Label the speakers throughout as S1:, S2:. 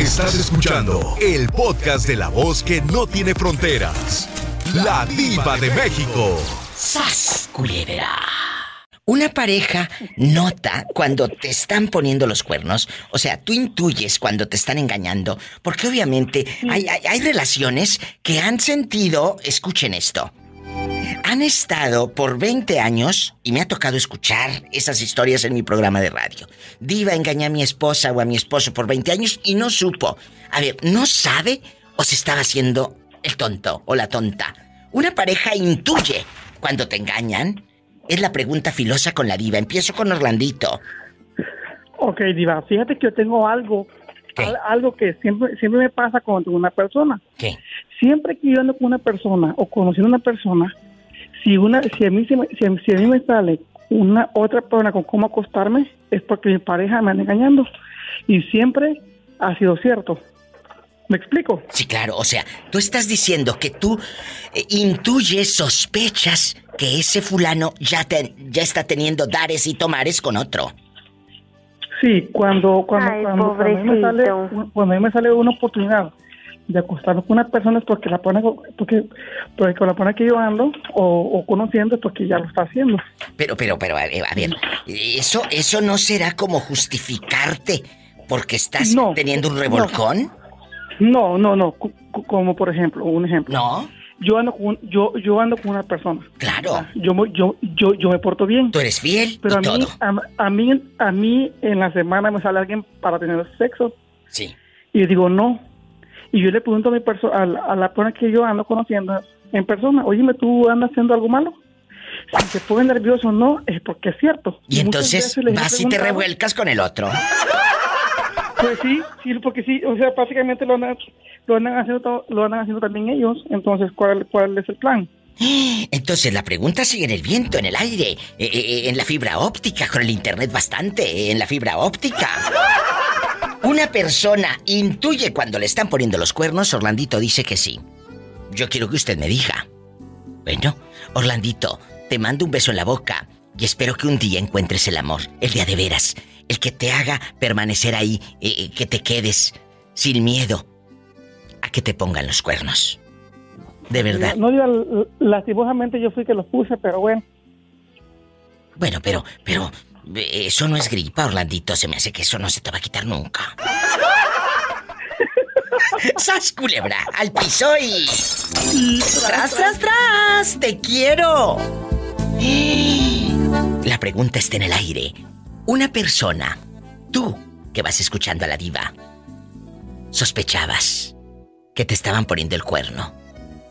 S1: Estás escuchando el podcast de la voz que no tiene fronteras. La diva de México.
S2: ¡Sas, Una pareja nota cuando te están poniendo los cuernos, o sea, tú intuyes cuando te están engañando, porque obviamente hay, hay relaciones que han sentido, escuchen esto, han estado por 20 años y me ha tocado escuchar esas historias en mi programa de radio. Diva engañó a mi esposa o a mi esposo por 20 años y no supo. A ver, ¿no sabe o se estaba haciendo el tonto o la tonta? Una pareja intuye cuando te engañan. Es la pregunta filosa con la diva. Empiezo con Orlandito.
S3: Ok, diva, fíjate que yo tengo algo algo que siempre siempre me pasa con una persona.
S2: ¿Qué?
S3: Siempre que yo ando con una persona o conociendo a una persona, si una si a mí si, si a mí me sale una otra persona con cómo acostarme es porque mi pareja me anda engañando y siempre ha sido cierto. ¿Me explico?
S2: Sí, claro. O sea, tú estás diciendo que tú eh, intuyes, sospechas que ese fulano ya, te, ya está teniendo dares y tomares con otro.
S3: Sí, cuando cuando, cuando, a mí me sale, cuando a mí me sale una oportunidad de acostarme con una persona es porque la pone porque, porque con la persona que yo ando o, conociendo es porque ya lo está haciendo.
S2: Pero, pero, pero, a ver, eso, eso no será como justificarte porque estás teniendo un revolcón.
S3: No, no, no, como por ejemplo, un ejemplo.
S2: No
S3: yo ando con yo yo ando con una persona.
S2: Claro.
S3: Yo yo yo yo me porto bien.
S2: Tú eres fiel.
S3: Pero a mí A, mí a mí en la semana me sale alguien para tener sexo.
S2: Sí.
S3: Y digo no. Y yo le pregunto a mi persona a, la persona que yo ando conociendo en persona, "Oye, ¿tú andas haciendo algo malo?" Si se pone nervioso o no, es porque es cierto.
S2: Y, entonces vas y te revuelcas con el otro.
S3: Pues sí, sí, porque sí, o sea, básicamente lo andan, lo andan haciendo, lo andan haciendo también ellos. Entonces, ¿cuál, cuál es el plan?
S2: Entonces la pregunta sigue en el viento, en el aire, eh, eh, eh, en la fibra óptica, con el internet bastante, en la fibra óptica. Una persona intuye cuando le están poniendo los cuernos, Orlandito dice que sí. Yo quiero que usted me diga. Bueno, Orlandito, te mando un beso en la boca y espero que un día encuentres el amor, el día de veras, el que te haga permanecer ahí, eh, eh, que te quedes sin miedo a que te pongan los cuernos. De verdad.
S3: No, no lastimosamente yo fui que los puse, pero bueno.
S2: Bueno, pero, pero, eso no es gripa, Orlandito. Se me hace que eso no se te va a quitar nunca. ¡Sas, culebra! ¡Al piso y... ¡Tras, tras, tras! ¡Te quiero! La pregunta está en el aire. Una persona, tú que vas escuchando a la diva, sospechabas que te estaban poniendo el cuerno.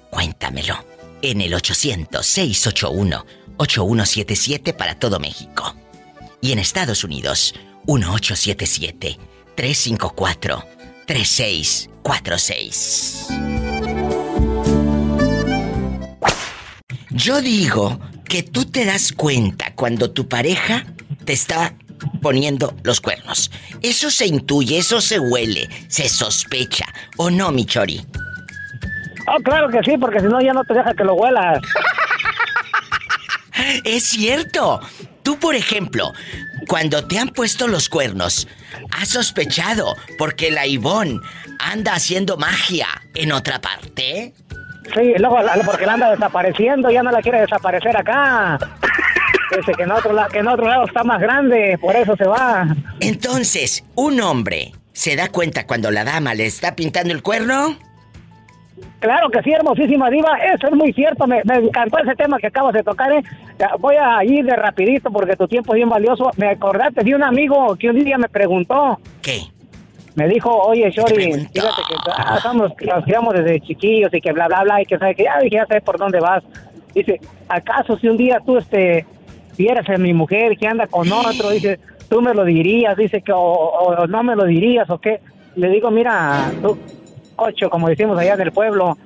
S2: Cuéntamelo en el 800-681-8177 para todo México. Y en Estados Unidos, 1877-354-3646. Yo digo que tú te das cuenta cuando tu pareja te está poniendo los cuernos. Eso se intuye, eso se huele, se sospecha. ¿O no, Michori?
S4: Oh, claro que sí, porque si no ya no te deja que lo huelas.
S2: es cierto. Tú, por ejemplo, cuando te han puesto los cuernos, has sospechado porque la Ivonne anda haciendo magia en otra parte.
S4: Sí, luego porque la anda desapareciendo, ya no la quiere desaparecer acá. Dice que en, otro, que en otro lado está más grande, por eso se va.
S2: Entonces, ¿un hombre se da cuenta cuando la dama le está pintando el cuerno?
S4: Claro que sí, hermosísima diva, eso es muy cierto, me, encantó ese tema que acabas de tocar, ¿eh? Voy a ir de rapidito porque tu tiempo es bien valioso. Me acordaste de un amigo que un día me preguntó.
S2: ¿Qué?
S4: Me dijo, oye, Shori, fíjate que estamos, nos criamos desde chiquillos y que bla, bla, bla, y que sabe que ya, ya sé por dónde vas. Dice, ¿acaso si un día tú, este, vieras a mi mujer que anda con otro, dice, tú me lo dirías, dice que o, no me lo dirías o qué. Le digo, mira, tú, ocho, como decimos allá del pueblo,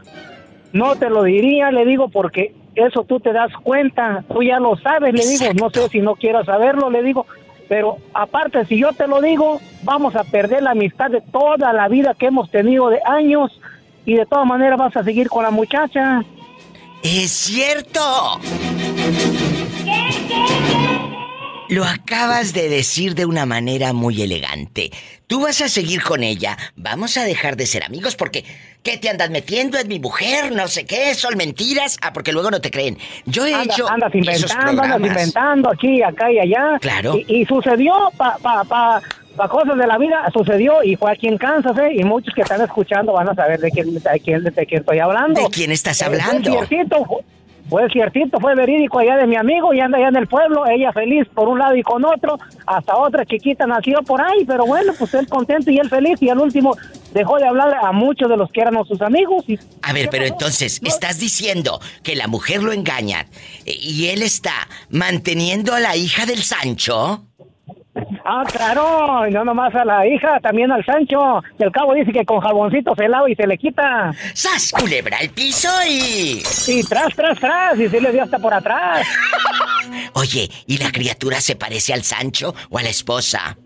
S4: no te lo diría, le digo, porque eso tú te das cuenta, tú ya lo sabes, le digo, no sé si no quieras saberlo, le digo, pero aparte, si yo te lo digo, vamos a perder la amistad de toda la vida que hemos tenido de años y de todas maneras vas a seguir con la muchacha.
S2: ¡Es cierto! Lo acabas de decir de una manera muy elegante. Tú vas a seguir con ella. Vamos a dejar de ser amigos porque ¿qué te andas metiendo? Es mi mujer, no sé qué, son mentiras. Ah, porque luego no te creen. Yo he hecho
S4: andas inventando, andas inventando aquí, acá y allá.
S2: Claro.
S4: Y, sucedió pa, pa, pa, pa, cosas de la vida, sucedió y fue aquí en Kansas, ¿eh? Y muchos que están escuchando van a saber de quién, de quién, de quién estoy hablando.
S2: ¿De quién estás hablando?
S4: Fue ciertito, fue verídico allá de mi amigo y anda allá en el pueblo, ella feliz por un lado y con otro, hasta otra chiquita nació por ahí, pero bueno, pues él contento y él feliz y al último dejó de hablar a muchos de los que eran sus amigos. Y...
S2: A ver, pero entonces, ¿estás diciendo que la mujer lo engaña y él está manteniendo a la hija del Sancho?
S4: Ah, claro, y no nomás a la hija, también al Sancho. Y al cabo dice que con jaboncito se lava y se le quita.
S2: ¡Sas, culebra, el piso y...
S4: Y tras, tras, tras, y se le dio hasta por atrás.
S2: Oye, ¿y la criatura se parece al Sancho o a la esposa?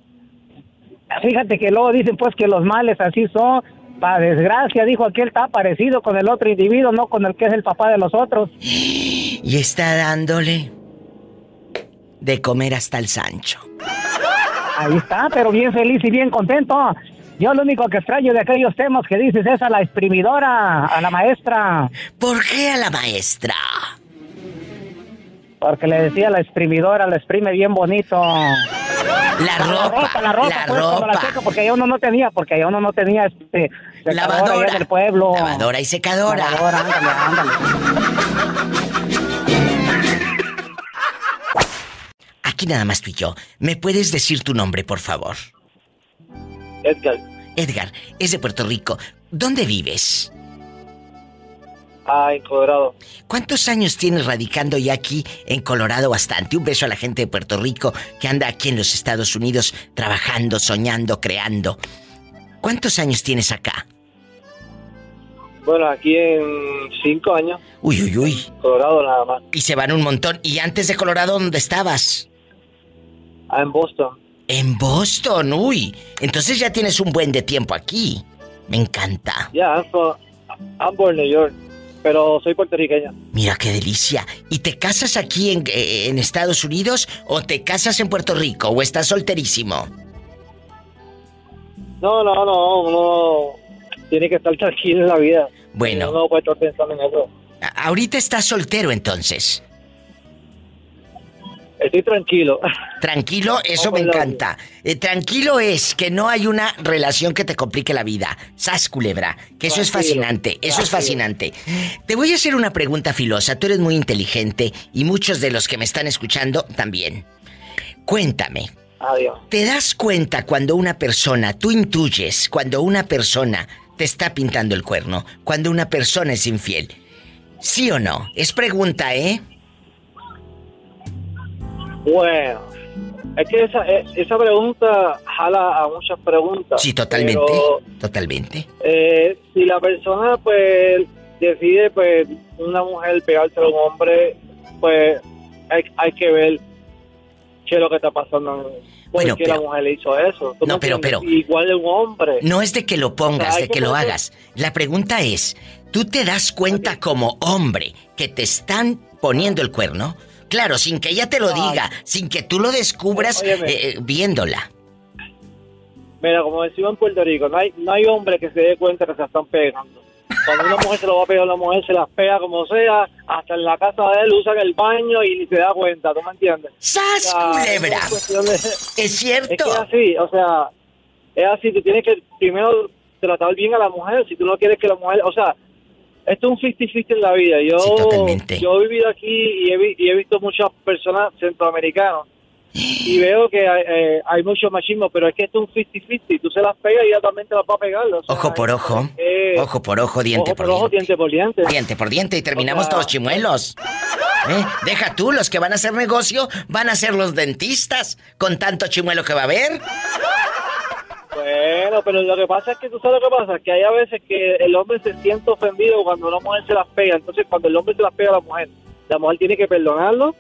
S4: Fíjate que luego dicen pues que los males así son. Para desgracia, dijo aquel, está parecido con el otro individuo, no con el que es el papá de los otros.
S2: Y está dándole de comer hasta el Sancho.
S4: Ahí está, pero bien feliz y bien contento. Yo lo único que extraño de aquellos temas que dices es a la exprimidora, a la maestra.
S2: ¿Por qué a la maestra?
S4: Porque le decía la exprimidora, la exprime bien bonito.
S2: La ropa, la ropa, la ropa.
S4: Pues, porque allá uno no tenía, porque allá uno no tenía este
S2: lavadora
S4: del pueblo.
S2: Lavadora y secadora.
S4: Lavadora, ándale, ándale.
S2: Aquí nada más tú y yo. ¿Me puedes decir tu nombre, por favor?
S5: Edgar.
S2: Edgar, es de Puerto Rico. ¿Dónde vives?
S5: Ah, en Colorado.
S2: ¿Cuántos años tienes radicando ya aquí en Colorado bastante? Un beso a la gente de Puerto Rico que anda aquí en los Estados Unidos trabajando, soñando, creando. ¿Cuántos años tienes acá?
S5: Bueno, aquí en cinco años.
S2: Uy, uy, uy.
S5: Colorado nada más.
S2: Y se van un montón. ¿Y antes de Colorado dónde estabas?
S5: Ah, en Boston.
S2: En Boston, uy. Entonces ya tienes un buen de tiempo aquí. Me encanta.
S5: Ya, yeah, I'm, New York, pero soy puertorriqueña.
S2: Mira qué delicia. ¿Y te casas aquí en, eh, en Estados Unidos o te casas en Puerto Rico o estás solterísimo?
S5: No, no, no, uno tiene que estar tranquilo en la vida.
S2: Bueno.
S5: No puede estar pensando en eso.
S2: Ahorita estás soltero entonces.
S5: Estoy tranquilo.
S2: Tranquilo, eso me encanta. Eh, tranquilo es que no hay una relación que te complique la vida. Sas culebra, que eso es fascinante, eso es fascinante. Te voy a hacer una pregunta filosa, tú eres muy inteligente y muchos de los que me están escuchando también. Cuéntame.
S5: Adiós.
S2: ¿Te das cuenta cuando una persona, tú intuyes, cuando una persona te está pintando el cuerno, cuando una persona es infiel? ¿Sí o no? Es pregunta, ¿eh?
S5: Bueno, es que esa, eh, esa pregunta jala a muchas preguntas.
S2: Sí, totalmente, totalmente.
S5: Eh, si la persona pues decide pues una mujer pegarse a un hombre, pues hay, que ver qué es lo que está pasando. ¿Por qué la mujer le hizo eso?
S2: No, pero, pero...
S5: Igual de un hombre.
S2: No es de que lo pongas, de que, lo hagas. La pregunta es, ¿tú te das cuenta como hombre que te están poniendo el cuerno? Claro, sin que ella te lo diga, sin que tú lo descubras eh, eh, viéndola.
S5: Mira, como decimos en Puerto Rico, no hay, no hay hombre que se dé cuenta que se están pegando. Cuando una mujer se lo va a pegar, la mujer se las pega como sea, hasta en la casa de él usan el baño y ni se da cuenta, ¿tú me entiendes?
S2: ¡Sas, culebra! Es, cierto.
S5: Es que es así, o sea, es así, tú tienes que primero tratar bien a la mujer, si tú no quieres que la mujer, o sea, esto es un 50-50 en la vida. Yo, yo he vivido aquí y he, visto muchas personas centroamericanas y veo que eh, hay, mucho machismo, pero es que esto es un 50-50. Tú se las pegas y ella también te las va a pegar.
S2: ojo por ojo. ojo por ojo, diente por,
S5: diente. por diente.
S2: Diente por diente y terminamos todos chimuelos. ¿Eh? Deja tú, los que van a hacer negocio van a ser los dentistas con tanto chimuelo que va a haber.
S5: Bueno, pero lo que pasa es que tú sabes lo que pasa, que hay a veces que el hombre se siente ofendido cuando una mujer se las pega. Entonces, cuando el hombre se las pega a la mujer, la mujer tiene que perdonarlo.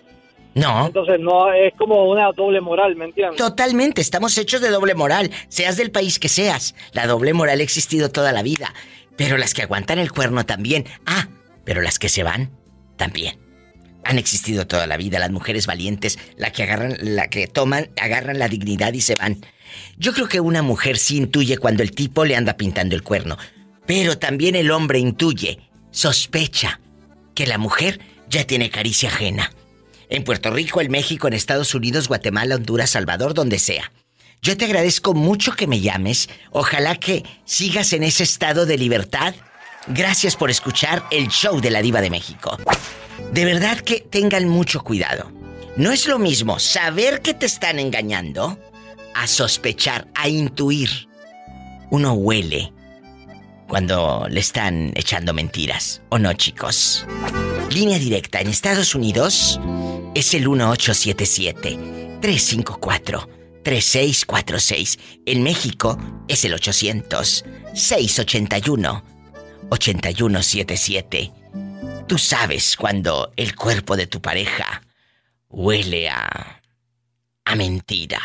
S2: No.
S5: Entonces, no es como una doble moral, ¿me entiendes?
S2: Totalmente, estamos hechos de doble moral, seas del país que seas. La doble moral ha existido toda la vida. Pero las que aguantan el cuerno también. Ah, pero las que se van también. han existido toda la vida las mujeres valientes, la que agarran, la que toman, agarran la dignidad y se van. Yo creo que una mujer sí intuye cuando el tipo le anda pintando el cuerno, pero también el hombre intuye, sospecha que la mujer ya tiene caricia ajena. En Puerto Rico, en México, en Estados Unidos, Guatemala, Honduras, Salvador, donde sea. Yo te agradezco mucho que me llames. Ojalá que sigas en ese estado de libertad. Gracias por escuchar el show de la Diva de México. De verdad que tengan mucho cuidado. No es lo mismo saber que te están engañando a sospechar, a intuir. Uno huele cuando le están echando mentiras. ¿O no, chicos? Línea directa en Estados Unidos es el 1877 354 3646. En México es el 800 681 8177. Tú sabes cuando el cuerpo de tu pareja huele a a mentira.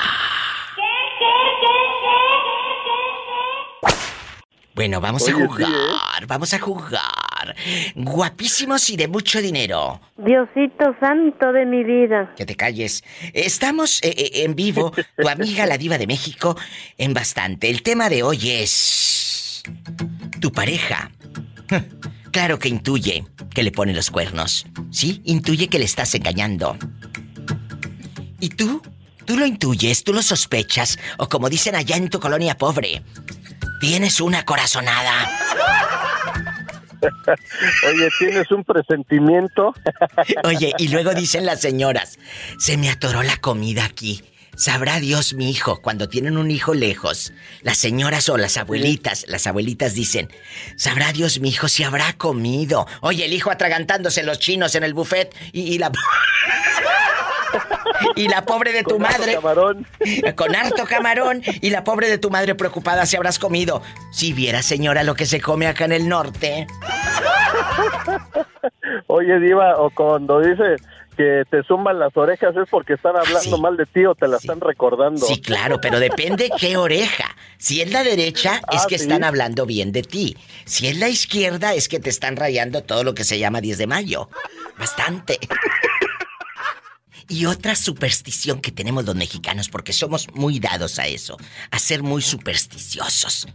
S2: Bueno, vamos a jugar, ¿eh? vamos a jugar. Guapísimos y de mucho dinero.
S6: Diosito santo de mi vida.
S2: Que te calles. Estamos eh, eh, en vivo, tu amiga la diva de México, en bastante. El tema de hoy es... Tu pareja. Claro que intuye que le pone los cuernos. ¿Sí? Intuye que le estás engañando. ¿Y tú? ¿Tú lo intuyes? ¿Tú lo sospechas? O como dicen allá en tu colonia pobre, Tienes una corazonada.
S7: Oye, ¿tienes un presentimiento?
S2: Oye, y luego dicen las señoras, se me atoró la comida aquí. Sabrá Dios mi hijo cuando tienen un hijo lejos. Las señoras o las abuelitas, las abuelitas dicen, sabrá Dios mi hijo si habrá comido. Oye, el hijo atragantándose los chinos en el buffet y, y la... Y la pobre de tu con madre. Camarón. Con harto camarón. Y la pobre de tu madre preocupada si habrás comido. Si viera, señora, lo que se come acá en el norte.
S7: Oye, Diva, o cuando dice que te zumban las orejas es porque están hablando mal de ti o te la están recordando.
S2: Sí, claro, pero depende qué oreja. Si es la derecha, es ah, que están hablando bien de ti. Si es la izquierda, es que te están rayando todo lo que se llama 10 de mayo. Bastante. Y otra superstición que tenemos los mexicanos, porque somos muy dados a eso, a ser muy supersticiosos.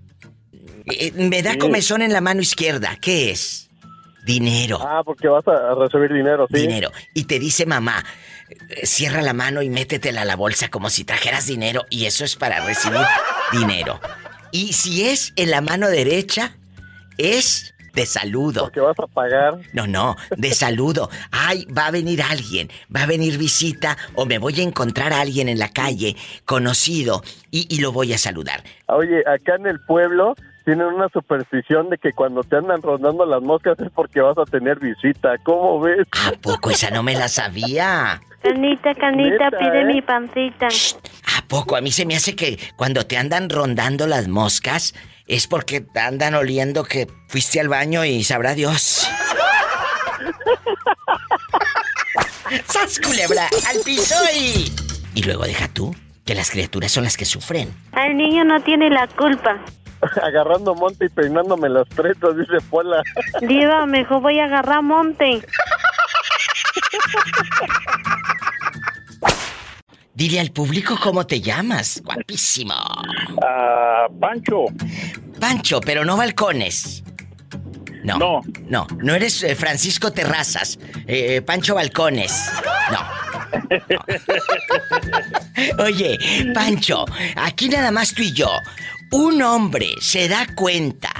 S2: Eh, me da comezón en la mano izquierda. ¿Qué es? Dinero.
S7: Ah, porque vas a recibir dinero, sí.
S2: Dinero. Y te dice mamá, eh, cierra la mano y métetela a la bolsa como si trajeras dinero. Y eso es para recibir dinero. Y si es en la mano derecha, es de saludo.
S7: Porque vas a pagar.
S2: No, no, de saludo. Ay, va a venir alguien, va a venir visita o me voy a encontrar a alguien en la calle, conocido, y, lo voy a saludar.
S7: Oye, acá en el pueblo tienen una superstición de que cuando te andan rondando las moscas es porque vas a tener visita. ¿Cómo ves?
S2: ¿A poco esa no me la sabía?
S6: Canita, canita, pide ¿eh? mi pancita.
S2: ¿A poco? A mí se me hace que cuando te andan rondando las moscas es porque andan oliendo que fuiste al baño y sabrá Dios. ¡Sas culebra! ¡Al piso y... Y luego deja tú, que las criaturas son las que sufren.
S6: El niño no tiene la culpa.
S7: Agarrando monte y peinándome las tretas, dice Pola.
S6: Diva, mejor voy a agarrar monte.
S2: Dile al público cómo te llamas, guapísimo.
S7: Ah, Pancho.
S2: Pancho, pero no balcones. No. No. No, no eres eh, Francisco Terrazas, eh, Pancho Balcones. No. Oye, Pancho, aquí nada más tú y yo. Un hombre se da cuenta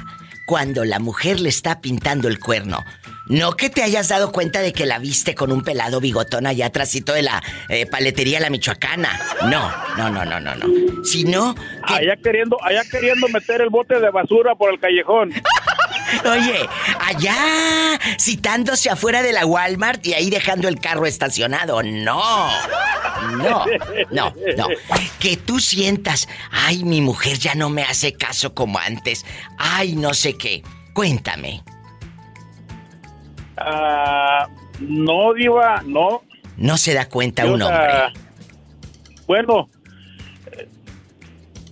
S2: cuando la mujer le está pintando el cuerno no que te hayas dado cuenta de que la viste con un pelado bigotón allá atrásito de la eh, paletería La Michoacana. No, no, no, no, no, no. Sino
S7: que... Allá queriendo, allá queriendo meter el bote de basura por el callejón.
S2: Oye, allá citándose afuera de la Walmart y ahí dejando el carro estacionado. No, no, no, no. Que tú sientas, ay, mi mujer ya no me hace caso como antes. Ay, no sé qué. Cuéntame.
S7: Ah, no, Diva, no.
S2: No se da cuenta un hombre.
S7: bueno,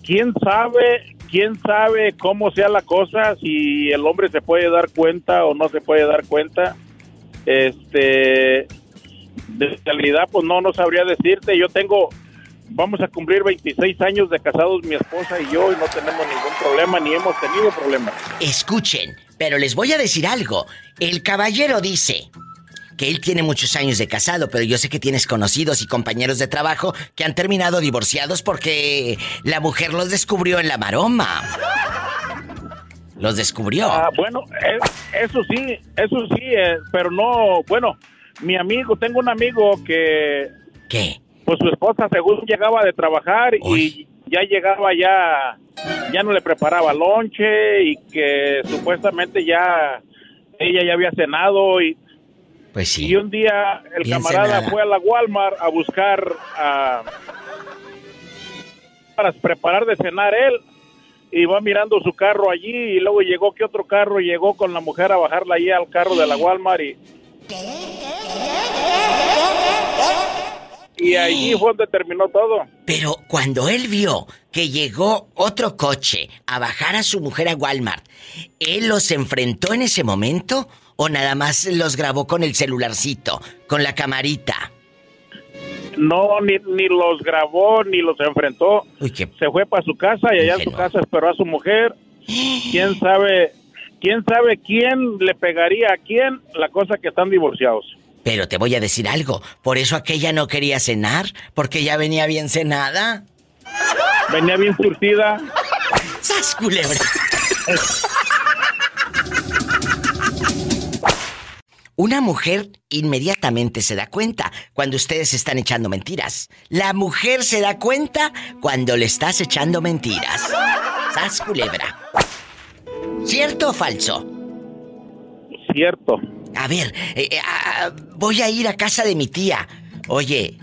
S7: quién sabe, quién sabe cómo sea la cosa, si el hombre se puede dar cuenta o no se puede dar cuenta. Este,
S8: de realidad, pues no, no sabría decirte. Yo tengo, vamos a cumplir 26 años de casados mi esposa y yo y no tenemos ningún problema ni hemos tenido problemas.
S2: Escuchen, pero les voy a decir algo. El caballero dice que él tiene muchos años de casado, pero yo sé que tienes conocidos y compañeros de trabajo que han terminado divorciados porque la mujer los descubrió en la maroma. Los descubrió.
S8: Ah, bueno, eh, eso sí, eso sí, eh, pero no, bueno, mi amigo, tengo un amigo que...
S2: ¿Qué?
S8: Pues su esposa según llegaba de trabajar y ya llegaba ya, ya no le preparaba lonche y que supuestamente ya ella ya había cenado y...
S2: Pues sí.
S8: Y un día el camarada fue a la Walmart a buscar para preparar de cenar él y va mirando su carro allí y luego llegó que otro carro llegó con la mujer a bajarla allí al carro de la Walmart y y allí fue donde terminó todo.
S2: Pero cuando él vio que llegó otro coche a bajar a su mujer a Walmart, ¿él los enfrentó en ese momento o nada más los grabó con el celularcito, con la camarita?
S8: No, ni, ni los grabó, ni los enfrentó. Se fue para su casa y allá en su casa esperó a su mujer. ¿Quién sabe quién sabe quién le pegaría a quién la cosa que están divorciados.
S2: Pero te voy a decir algo, por eso aquella no quería cenar, porque ya venía bien cenada.
S8: Venía bien surtida.
S2: ¡Sas, culebra! Una mujer inmediatamente se da cuenta cuando ustedes están echando mentiras. La mujer se da cuenta cuando le estás echando mentiras. ¡Sas, culebra! ¿Cierto o falso?
S8: Cierto.
S2: A ver, eh, eh, ah, voy a ir a casa de mi tía. Oye,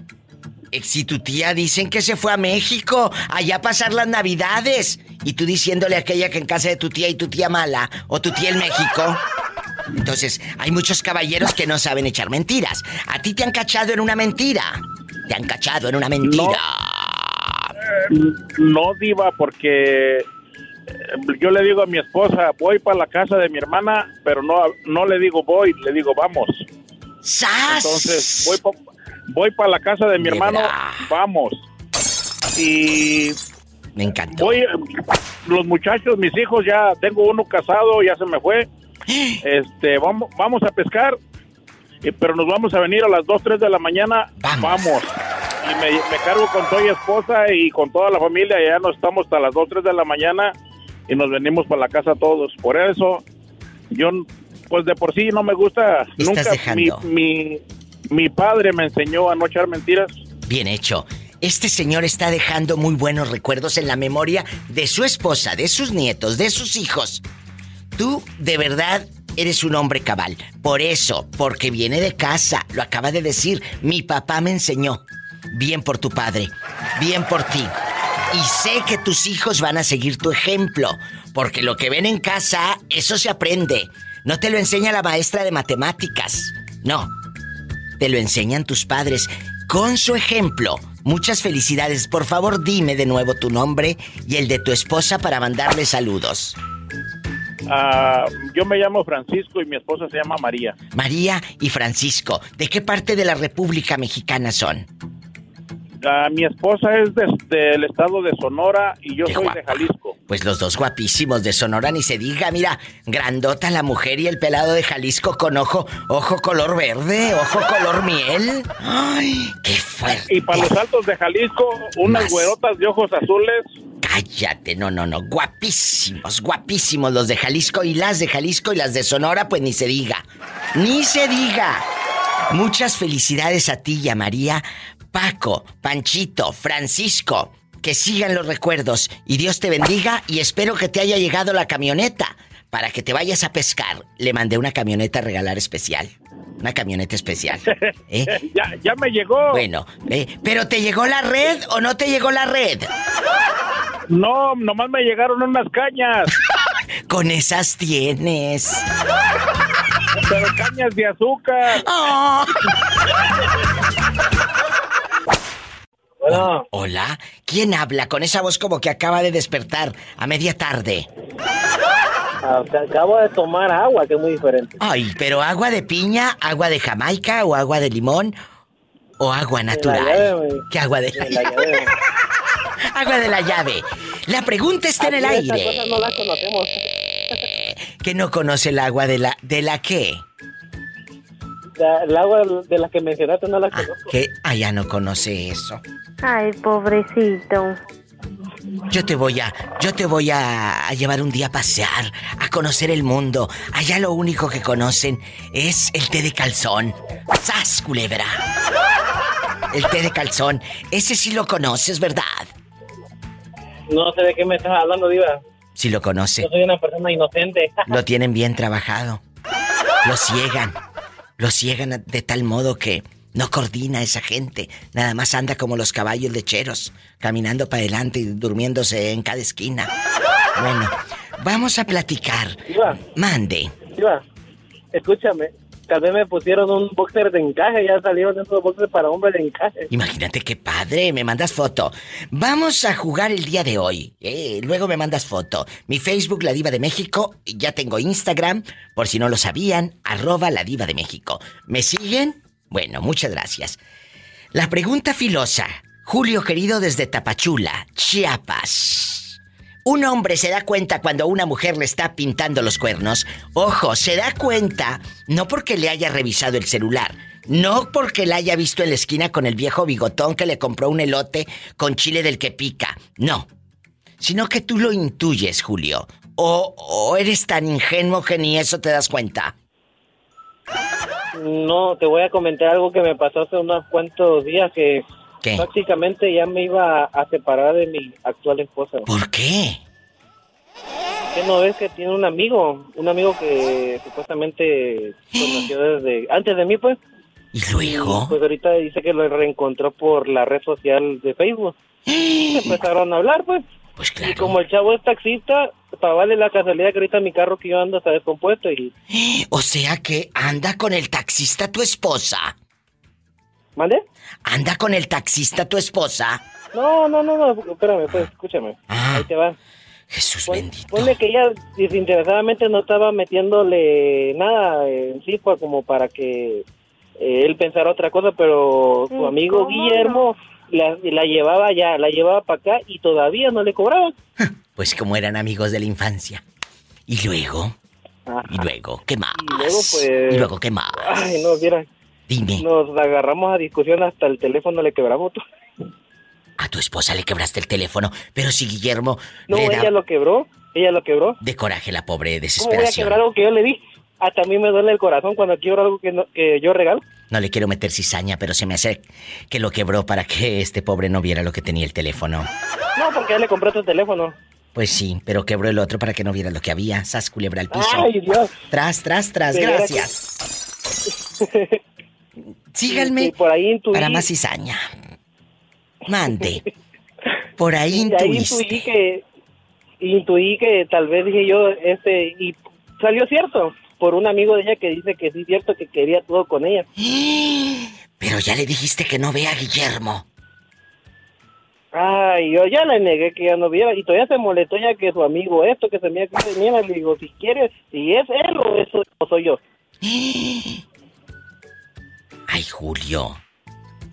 S2: eh, si tu tía dicen que se fue a México, allá a pasar las navidades, y tú diciéndole a aquella que en casa de tu tía y tu tía mala, o tu tía en México. Entonces, hay muchos caballeros que no saben echar mentiras. A ti te han cachado en una mentira. Te han cachado en una mentira.
S8: no diva, porque yo le digo a mi esposa, voy para la casa de mi hermana, pero no, no le digo voy, le digo vamos. Entonces, voy, voy para la casa de mi hermano, vamos. Y...
S2: Me encantó.
S8: Voy, los muchachos, mis hijos, ya tengo uno casado, ya se me fue. Este, vamos, vamos a pescar, pero nos vamos a venir a las 2, 3 de la mañana. Vamos. Y me, me, cargo con toda mi esposa y con toda la familia. Ya no estamos hasta las 2, 3 de la mañana y nos venimos para la casa todos. Por eso, yo, pues de por sí no me gusta. Nunca mi, mi, mi padre me enseñó a no echar mentiras.
S2: Bien hecho. Este señor está dejando muy buenos recuerdos en la memoria de su esposa, de sus nietos, de sus hijos. Tú, de verdad, eres un hombre cabal. Por eso, porque viene de casa, lo acaba de decir, mi papá me enseñó. Bien por tu padre, bien por ti. Y sé que tus hijos van a seguir tu ejemplo, porque lo que ven en casa, eso se aprende. No te lo enseña la maestra de matemáticas. No, te lo enseñan tus padres con su ejemplo. Muchas felicidades. Por favor, dime de nuevo tu nombre y el de tu esposa para mandarle saludos.
S8: Ah, yo me llamo Francisco y mi esposa se llama María.
S2: María y Francisco, ¿de qué parte de la República Mexicana son?
S8: Mi esposa es del estado de Sonora y yo soy de Jalisco.
S2: Pues los dos guapísimos de Sonora ni se diga, mira, grandota la mujer y el pelado de Jalisco con ojo, ojo color verde, ojo color miel. Ay, qué fuerte.
S8: Y para los altos de Jalisco, unas güerotas de ojos azules.
S2: Cállate, no, no, no, guapísimos, guapísimos los de Jalisco y las de Jalisco y las de Sonora, pues ni se diga. Ni se diga. Muchas felicidades a ti y a María Paco, Panchito, Francisco, que sigan los recuerdos y Dios te bendiga y espero que te haya llegado la camioneta para que te vayas a pescar. Le mandé una camioneta a regalar especial. Una camioneta especial.
S8: ¿eh? ya, ya me llegó.
S2: Bueno, ¿eh? ¿pero te llegó la red o no te llegó la red?
S8: No, nomás me llegaron unas cañas.
S2: Con esas tienes.
S8: Pero cañas de azúcar. Oh.
S2: Hola, ¿quién habla con esa voz como que acaba de despertar a media tarde?
S9: Ah, acabo de tomar agua, que es muy diferente.
S2: Ay, pero agua de piña, agua de Jamaica o agua de limón o agua natural? ¿Qué agua de la, llave? agua de la llave. La pregunta está en el aire.
S9: no la.
S2: ¿Que no conoce el agua de la de la qué?
S9: El agua de la que mencionaste no la ah,
S2: conozco. ¿Qué? Ah, ya no conoce eso.
S6: Ay, pobrecito.
S2: Yo te voy a, yo te voy a, llevar un día a pasear, a conocer el mundo. Allá lo único que conocen es el té de calzón. ¡Sas, culebra! El té de calzón. Ese sí lo conoces, ¿verdad?
S9: No sé de qué me estás hablando, Diva.
S2: Sí lo conoce.
S9: Yo soy una persona inocente.
S2: Lo tienen bien trabajado. Lo ciegan. Lo ciegan de tal modo que no coordina esa gente. Nada más anda como los caballos lecheros, caminando para adelante y durmiéndose en cada esquina. Bueno, vamos a platicar. Mande.
S9: Iba, escúchame. Tal vez me pusieron un boxer de encaje, ya salieron esos boxers para hombres de encaje.
S2: Imagínate qué padre, me mandas foto. Vamos a jugar el día de hoy. Eh, luego me mandas foto. Mi Facebook, La Diva de México. Ya tengo Instagram, por si no lo sabían, arroba La Diva de México. ¿Me siguen? Bueno, muchas gracias. La pregunta filosa. Julio querido desde Tapachula, Chiapas. Un hombre se da cuenta cuando una mujer le está pintando los cuernos. Ojo, se da cuenta no porque le haya revisado el celular, no porque la haya visto en la esquina con el viejo bigotón que le compró un elote con chile del que pica. No. Sino que tú lo intuyes, Julio. O, o eres tan ingenuo que ni eso te das cuenta.
S9: No, te voy a comentar algo que me pasó hace unos cuantos días que prácticamente ya me iba a separar de mi actual esposa.
S2: ¿Por qué?
S9: ¿Qué no ves que tiene un amigo? Un amigo que supuestamente conoció desde antes de mí, pues.
S2: ¿Y luego?
S9: pues ahorita dice que lo reencontró por la red social de Facebook. empezaron a hablar, pues.
S2: Pues claro.
S9: Y como el chavo es taxista, para vale la casualidad que ahorita mi carro que yo ando está descompuesto y...
S2: O sea que anda con el taxista tu esposa.
S9: ¿Mande?
S2: ¿Anda con el taxista tu esposa?
S9: No, no, no, no, espérame, pues, escúchame. Ah. Ahí te va.
S2: Jesús bendito.
S9: Ponle que ella desinteresadamente no estaba metiéndole nada en sí, pues, como para que eh, él pensara otra cosa, pero su amigo Guillermo la, la llevaba ya, la llevaba para acá y todavía no le cobraban.
S2: Pues como eran amigos de la infancia. ¿Y luego? ¿Y luego? ¿Qué más?
S9: Y luego, pues...
S2: ¿Y luego qué más?
S9: Ay, no, mira.
S2: Dime.
S9: Nos agarramos a discusión hasta el teléfono le quebramos.
S2: A tu esposa le quebraste el teléfono, pero si Guillermo...
S9: No, ella lo quebró, ella lo quebró.
S2: De coraje la pobre desesperación.
S9: ¿Cómo voy a algo que yo le di? Hasta a mí me duele el corazón cuando quiero algo que, que yo regalo.
S2: No le quiero meter cizaña, pero se me hace que lo quebró para que este pobre no viera lo que tenía el teléfono.
S9: No, porque él le compró otro teléfono.
S2: Pues sí, pero quebró el otro para que no viera lo que había. Sas culebra al piso.
S9: Ay, Dios.
S2: Tras, tras, tras. Gracias. Síganme
S9: por ahí
S2: para más cizaña. Mande. Por ahí intuiste.
S9: Ahí intuí que, intuí que tal vez dije yo, este, y salió cierto por un amigo de ella que dice que sí es cierto que quería todo con ella.
S2: Pero ya le dijiste que no vea a Guillermo.
S9: Ay, yo ya le negué que ya no viera y todavía se molestó ya que su amigo esto, que se me mira, le digo, si quieres, si es él o eso soy yo.
S2: Ay, Julio.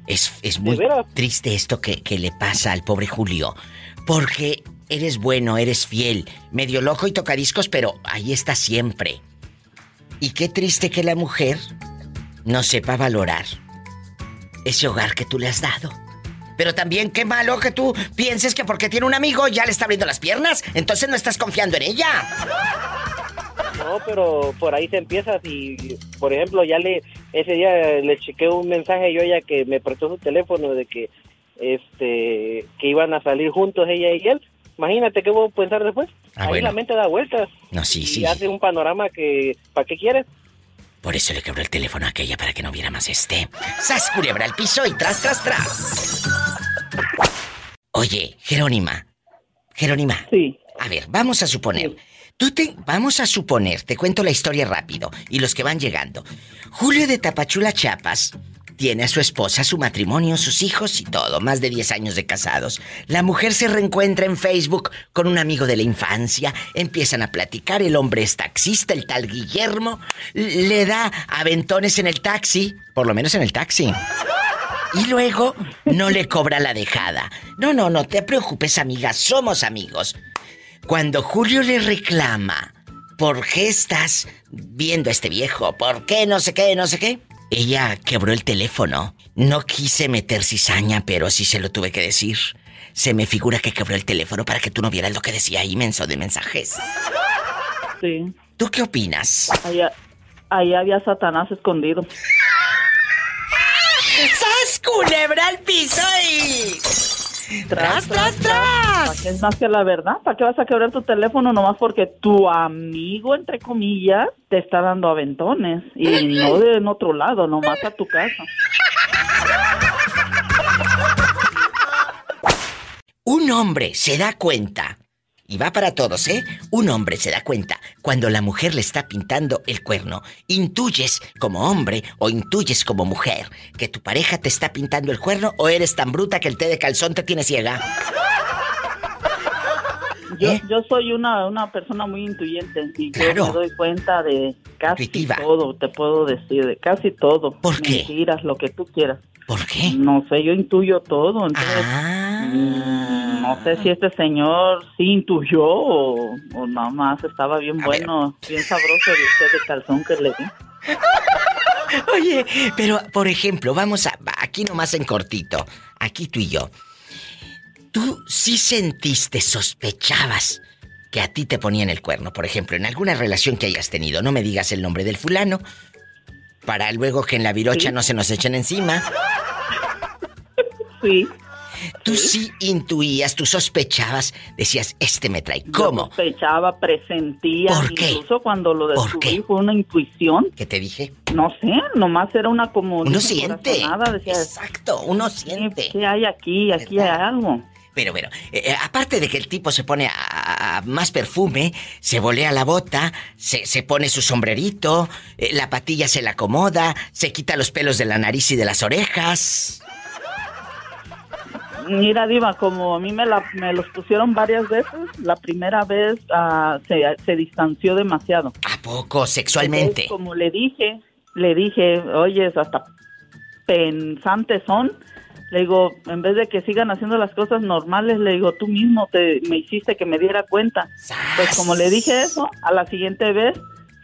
S2: Es, es muy triste esto que, que le pasa al pobre Julio. Porque eres bueno, eres fiel, medio loco y tocadiscos, pero ahí está siempre. Y qué triste que la mujer no sepa valorar ese hogar que tú le has dado. Pero también qué malo que tú pienses que porque tiene un amigo ya le está abriendo las piernas, entonces no estás confiando en ella.
S9: No, pero por ahí se empieza. Si, por ejemplo, ya le ese día le chequeé un mensaje yo ya que me prestó su teléfono de que este que iban a salir juntos ella y él. Imagínate qué voy a pensar después. Ah, Ahí la mente da vueltas.
S2: No, sí, sí.
S9: Y hace un panorama que, ¿para qué quieres?
S2: Por eso le quebró el teléfono a aquella para que no viera más este. ¡Sas culebra al piso y tras, tras, tras! Oye, Jerónima. Jerónima.
S9: Sí.
S2: A ver, vamos a suponer. Tú te. Vamos a suponer, te cuento la historia rápido y los que van llegando. Julio de Tapachula, Chiapas, tiene a su esposa, su matrimonio, sus hijos y todo, más de 10 años de casados. La mujer se reencuentra en Facebook con un amigo de la infancia, empiezan a platicar, el hombre es taxista, el tal Guillermo, le da aventones en el taxi, por lo menos en el taxi. Y luego no le cobra la dejada. No, no, no te preocupes, amiga, somos amigos. Cuando Julio le reclama, ¿por qué estás viendo a este viejo? ¿Por qué no sé qué, no sé qué? Ella quebró el teléfono. No quise meter cizaña, pero sí se lo tuve que decir. Se me figura que quebró el teléfono para que tú no vieras lo que decía ahí, menso de mensajes.
S10: Sí.
S2: ¿Tú qué opinas?
S10: Ahí, había Satanás escondido.
S2: ¡Sas, culebra al piso y... ¡Tras, tras, tras!
S10: es más que la verdad? ¿Para qué vas a quebrar tu teléfono nomás porque tu amigo, entre comillas, te está dando aventones? Y no de en otro lado, nomás a tu casa.
S2: Un hombre se da cuenta, y va para todos, ¿eh? Un hombre se da cuenta cuando la mujer le está pintando el cuerno. Intuyes como hombre o intuyes como mujer que tu pareja te está pintando el cuerno o eres tan bruta que el té de calzón te tiene ciega.
S10: Yo, ¿Eh? yo soy una, una persona muy intuyente y yo me doy cuenta de casi todo, te puedo decir, de casi todo.
S2: ¿Por qué?
S10: Mentiras, lo que tú quieras.
S2: ¿Por qué?
S10: No sé, yo intuyo todo, entonces ah. no sé si este señor sí intuyó o, nada más estaba bien bueno, bien sabroso el usted de calzón que le di.
S2: Oye, pero por ejemplo, vamos a aquí nomás en cortito, aquí tú y yo. Tú sí sentiste, sospechabas que a ti te ponían el cuerno, por ejemplo, en alguna relación que hayas tenido, no me digas el nombre del fulano, para luego que en la virocha no se nos echen encima.
S10: Sí.
S2: Tú sí. intuías, tú sospechabas, decías, este me trae. ¿Cómo?
S10: sospechaba, presentía.
S2: ¿Por qué?
S10: Incluso cuando lo descubrí fue una intuición.
S2: ¿Qué te dije?
S10: No sé, nomás era una como...
S2: Uno siente. Exacto, uno siente.
S10: ¿Qué hay aquí? Aquí hay algo.
S2: Pero bueno, eh, eh, aparte de que el tipo se pone a, más perfume, se volea la bota, se, se pone su sombrerito, eh, la patilla se la acomoda, se quita los pelos de la nariz y de las orejas.
S10: Mira, Diva, como a mí me, la, me los pusieron varias veces, la primera vez ah, se, se, distanció demasiado.
S2: ¿A poco? ¿Sexualmente?
S10: como le dije, le dije, oyes, hasta pensantes son le digo, en vez de que sigan haciendo las cosas normales, le digo, tú mismo te, me hiciste que me diera cuenta. Pues como le dije eso, a la siguiente vez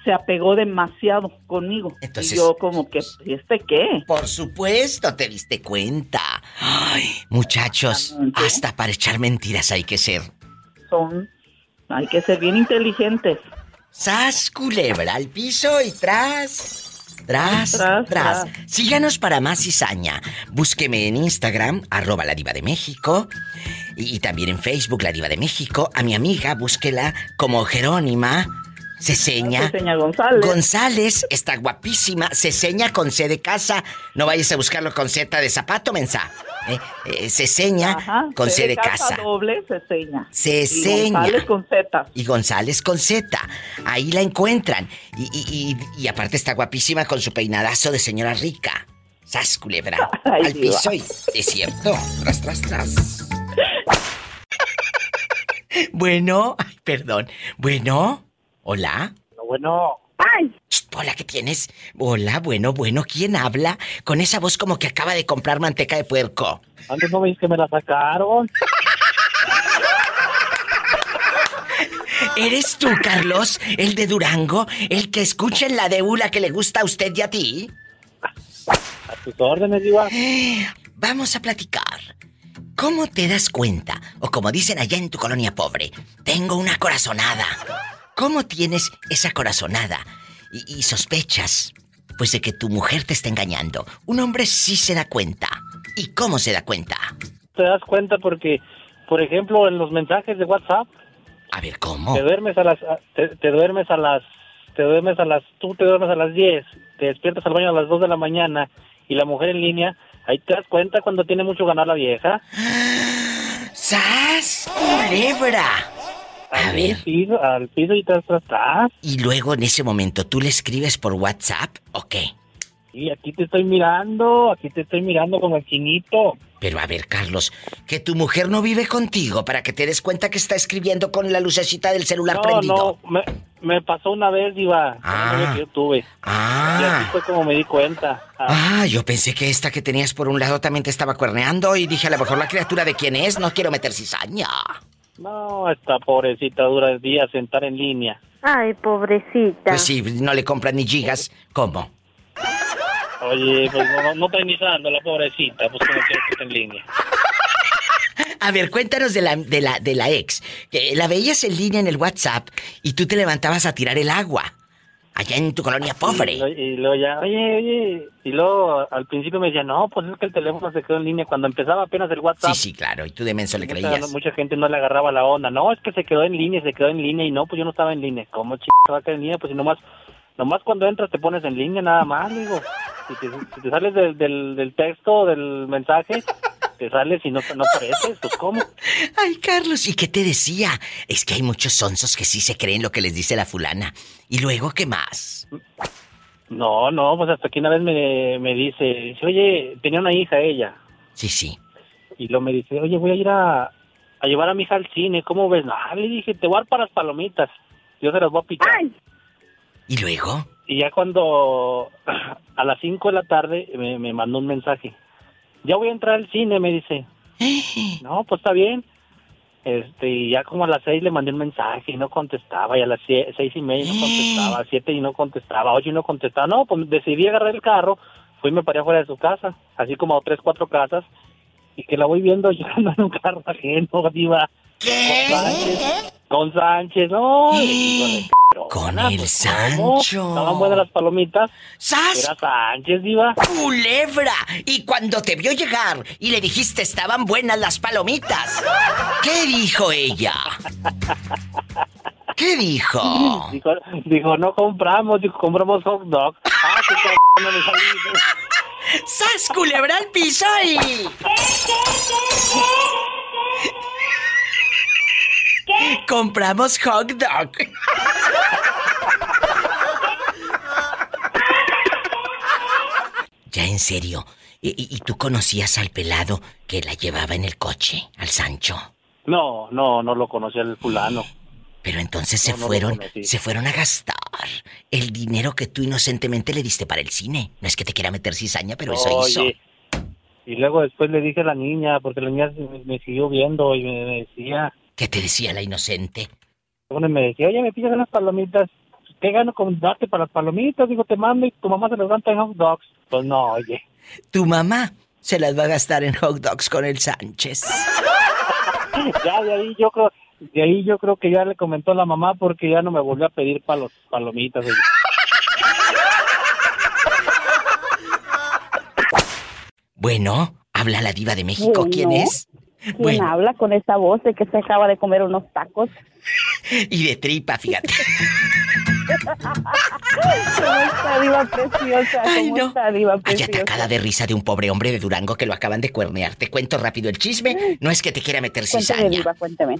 S10: se apegó demasiado conmigo. Entonces, y yo como que, ¿y este qué?
S2: Por supuesto, te diste cuenta. Ay, muchachos, hasta para echar mentiras hay que ser.
S10: Son, hay que ser bien inteligentes.
S2: Sas, culebra, al piso y tras. Tras, tras, Síganos para más cizaña. Búsqueme en Instagram, arroba la diva de México. Y, también en Facebook, la diva de México. A mi amiga, búsquela como Jerónima. Ceseña.
S10: González.
S2: González está guapísima. Ceseña con C de casa. No vayas a buscarlo con Z de zapato, mensa. Eh, eh, ceseña con C, de casa.
S10: doble ceseña.
S2: Ceseña.
S10: Y González con Z.
S2: Y González con Z. Ahí la encuentran. Y, y, aparte está guapísima con su peinadazo de señora rica. Sas culebra. al piso y es cierto. Tras, tras, tras. bueno, ay, perdón. Bueno. Hola.
S11: Bueno.
S2: ¡Ay! hola, ¿qué tienes? Hola, bueno, bueno, ¿quién habla? Con esa voz como que acaba de comprar manteca de puerco.
S11: Antes no veis que me la sacaron.
S2: ¿Eres tú, Carlos, el de Durango? ¿El que escucha en la deula que le gusta a usted y a ti?
S11: A tus órdenes, Iván.
S2: Vamos a platicar. ¿Cómo te das cuenta? O como dicen allá en tu colonia pobre, tengo una corazonada. ¿Cómo tienes esa corazonada y, sospechas, pues, de que tu mujer te está engañando? Un hombre sí se da cuenta. ¿Y cómo se da cuenta?
S11: Te das cuenta porque, por ejemplo, en los mensajes de WhatsApp.
S2: A ver, ¿cómo?
S11: Te duermes a las, te, duermes a las, te duermes a las, tú te duermes a las 10, te despiertas al baño a las 2 de la mañana y la mujer en línea, ahí te das cuenta cuando tiene mucho ganar la vieja.
S2: ¡Sas! ¡Culebra! A ver.
S11: Piso, al piso y tras, tras,
S2: Y luego en ese momento, ¿tú le escribes por WhatsApp o qué?
S11: Sí, aquí te estoy mirando, aquí te estoy mirando como el chinito.
S2: Pero a ver, Carlos, que tu mujer no vive contigo para que te des cuenta que está escribiendo con la lucecita del celular prendido.
S11: No, me pasó una vez, Diva. Ah. que yo tuve. Ah. Y así fue como me di cuenta.
S2: Ah. ah. yo pensé que esta que tenías por un lado también te estaba cuerneando y dije, a lo mejor la criatura de quién es, no quiero meter cizaña.
S11: No, esta pobrecita dura el día sentar en línea.
S6: Ay, pobrecita.
S2: Pues sí, no le compran ni gigas, ¿cómo?
S11: Oye, pues no, no está iniciando la pobrecita, pues como quiero que esté en línea.
S2: A ver, cuéntanos de la, de la, de la ex. La veías en línea en el WhatsApp y tú te levantabas a tirar el agua. Allá en tu colonia pobre.
S11: Y, luego ya, oye, oye. Y luego al principio me decía, no, pues es que el teléfono se quedó en línea cuando empezaba apenas el WhatsApp.
S2: Sí, sí, claro. Y tú de menso le creías.
S11: Mucha, gente no le agarraba la onda. No, es que se quedó en línea, se quedó en línea. Y no, pues yo no estaba en línea. ¿Cómo ch... va a quedar en línea? Pues si nomás, nomás cuando entras te pones en línea nada más, digo. Si te, si te sales del, del, del texto, del mensaje, te sales y no, no apareces, pues cómo.
S2: Ay, Carlos, ¿y qué te decía? Es que hay muchos sonsos que sí se creen lo que les dice la fulana. ¿Y luego qué más?
S11: No, no, pues hasta que una vez me, me dice, oye, tenía una hija ella.
S2: Sí, sí.
S11: Y luego me dice, oye, voy a ir a, a llevar a mi hija al cine, ¿cómo ves? No, le dije, te voy a dar para las palomitas. Yo se las voy a picar.
S2: ¿Y luego?
S11: Y ya cuando a las 5 de la tarde me, me mandó un mensaje ya voy a entrar al cine, me dice. no, pues está bien. Este, y ya como a las seis le mandé un mensaje y no contestaba, y a las seis y media no contestaba, a siete y no contestaba, ocho y no contestaba. No, pues decidí agarrar el carro, fui y me paré afuera de su casa, así como a tres, cuatro casas, y que la voy viendo llegando en un carro ajeno, iba. Con Sánchez, con Sánchez no.
S2: Con el pues, Sancho.
S11: Estaban buenas las palomitas.
S2: ¡Sas!
S11: Era Sánchez, iba.
S2: ¡Culebra! Y cuando te vio llegar y le dijiste estaban buenas las palomitas, ¿qué dijo ella? ¿Qué dijo?
S11: Dijo, no compramos, dijo, compramos hot dogs. Ah, qué no me
S2: ¡Sas, culebra al piso y... ¿Qué, Compramos hot dog. ya en serio. ¿Y, tú conocías al pelado que la llevaba en el coche, al Sancho?
S11: No, no, no lo conocía el fulano.
S2: Pero entonces se fueron, se fueron a gastar el dinero que tú inocentemente le diste para el cine. No es que te quiera meter cizaña, pero eso hizo.
S11: Y luego después le dije a la niña, porque la niña me siguió viendo y me decía,
S2: ¿Qué te decía la inocente?
S11: Uno me decía, oye, me pillas unas palomitas. ¿Qué gano con darte para las palomitas? Digo, te mando y tu mamá se las gasta en hot dogs. Pues no, oye.
S2: Tu mamá se las va a gastar en hot dogs con el Sánchez.
S11: ya, de ahí yo creo, de ahí yo creo que ya le comentó a la mamá porque ya no me volvió a pedir para los palomitas.
S2: bueno, habla la diva de México. ¿Quién es?
S12: ¿Quién habla con esa voz de que se acaba de comer unos tacos?
S2: y de tripa, fíjate.
S12: ¿Cómo está, diva preciosa? ¿Cómo está, diva preciosa?
S2: Hay atacada de risa de un pobre hombre de Durango que lo acaban de cuernear. Te cuento rápido el chisme. No es que te quiera meter cizaña.
S12: Diva, cuénteme.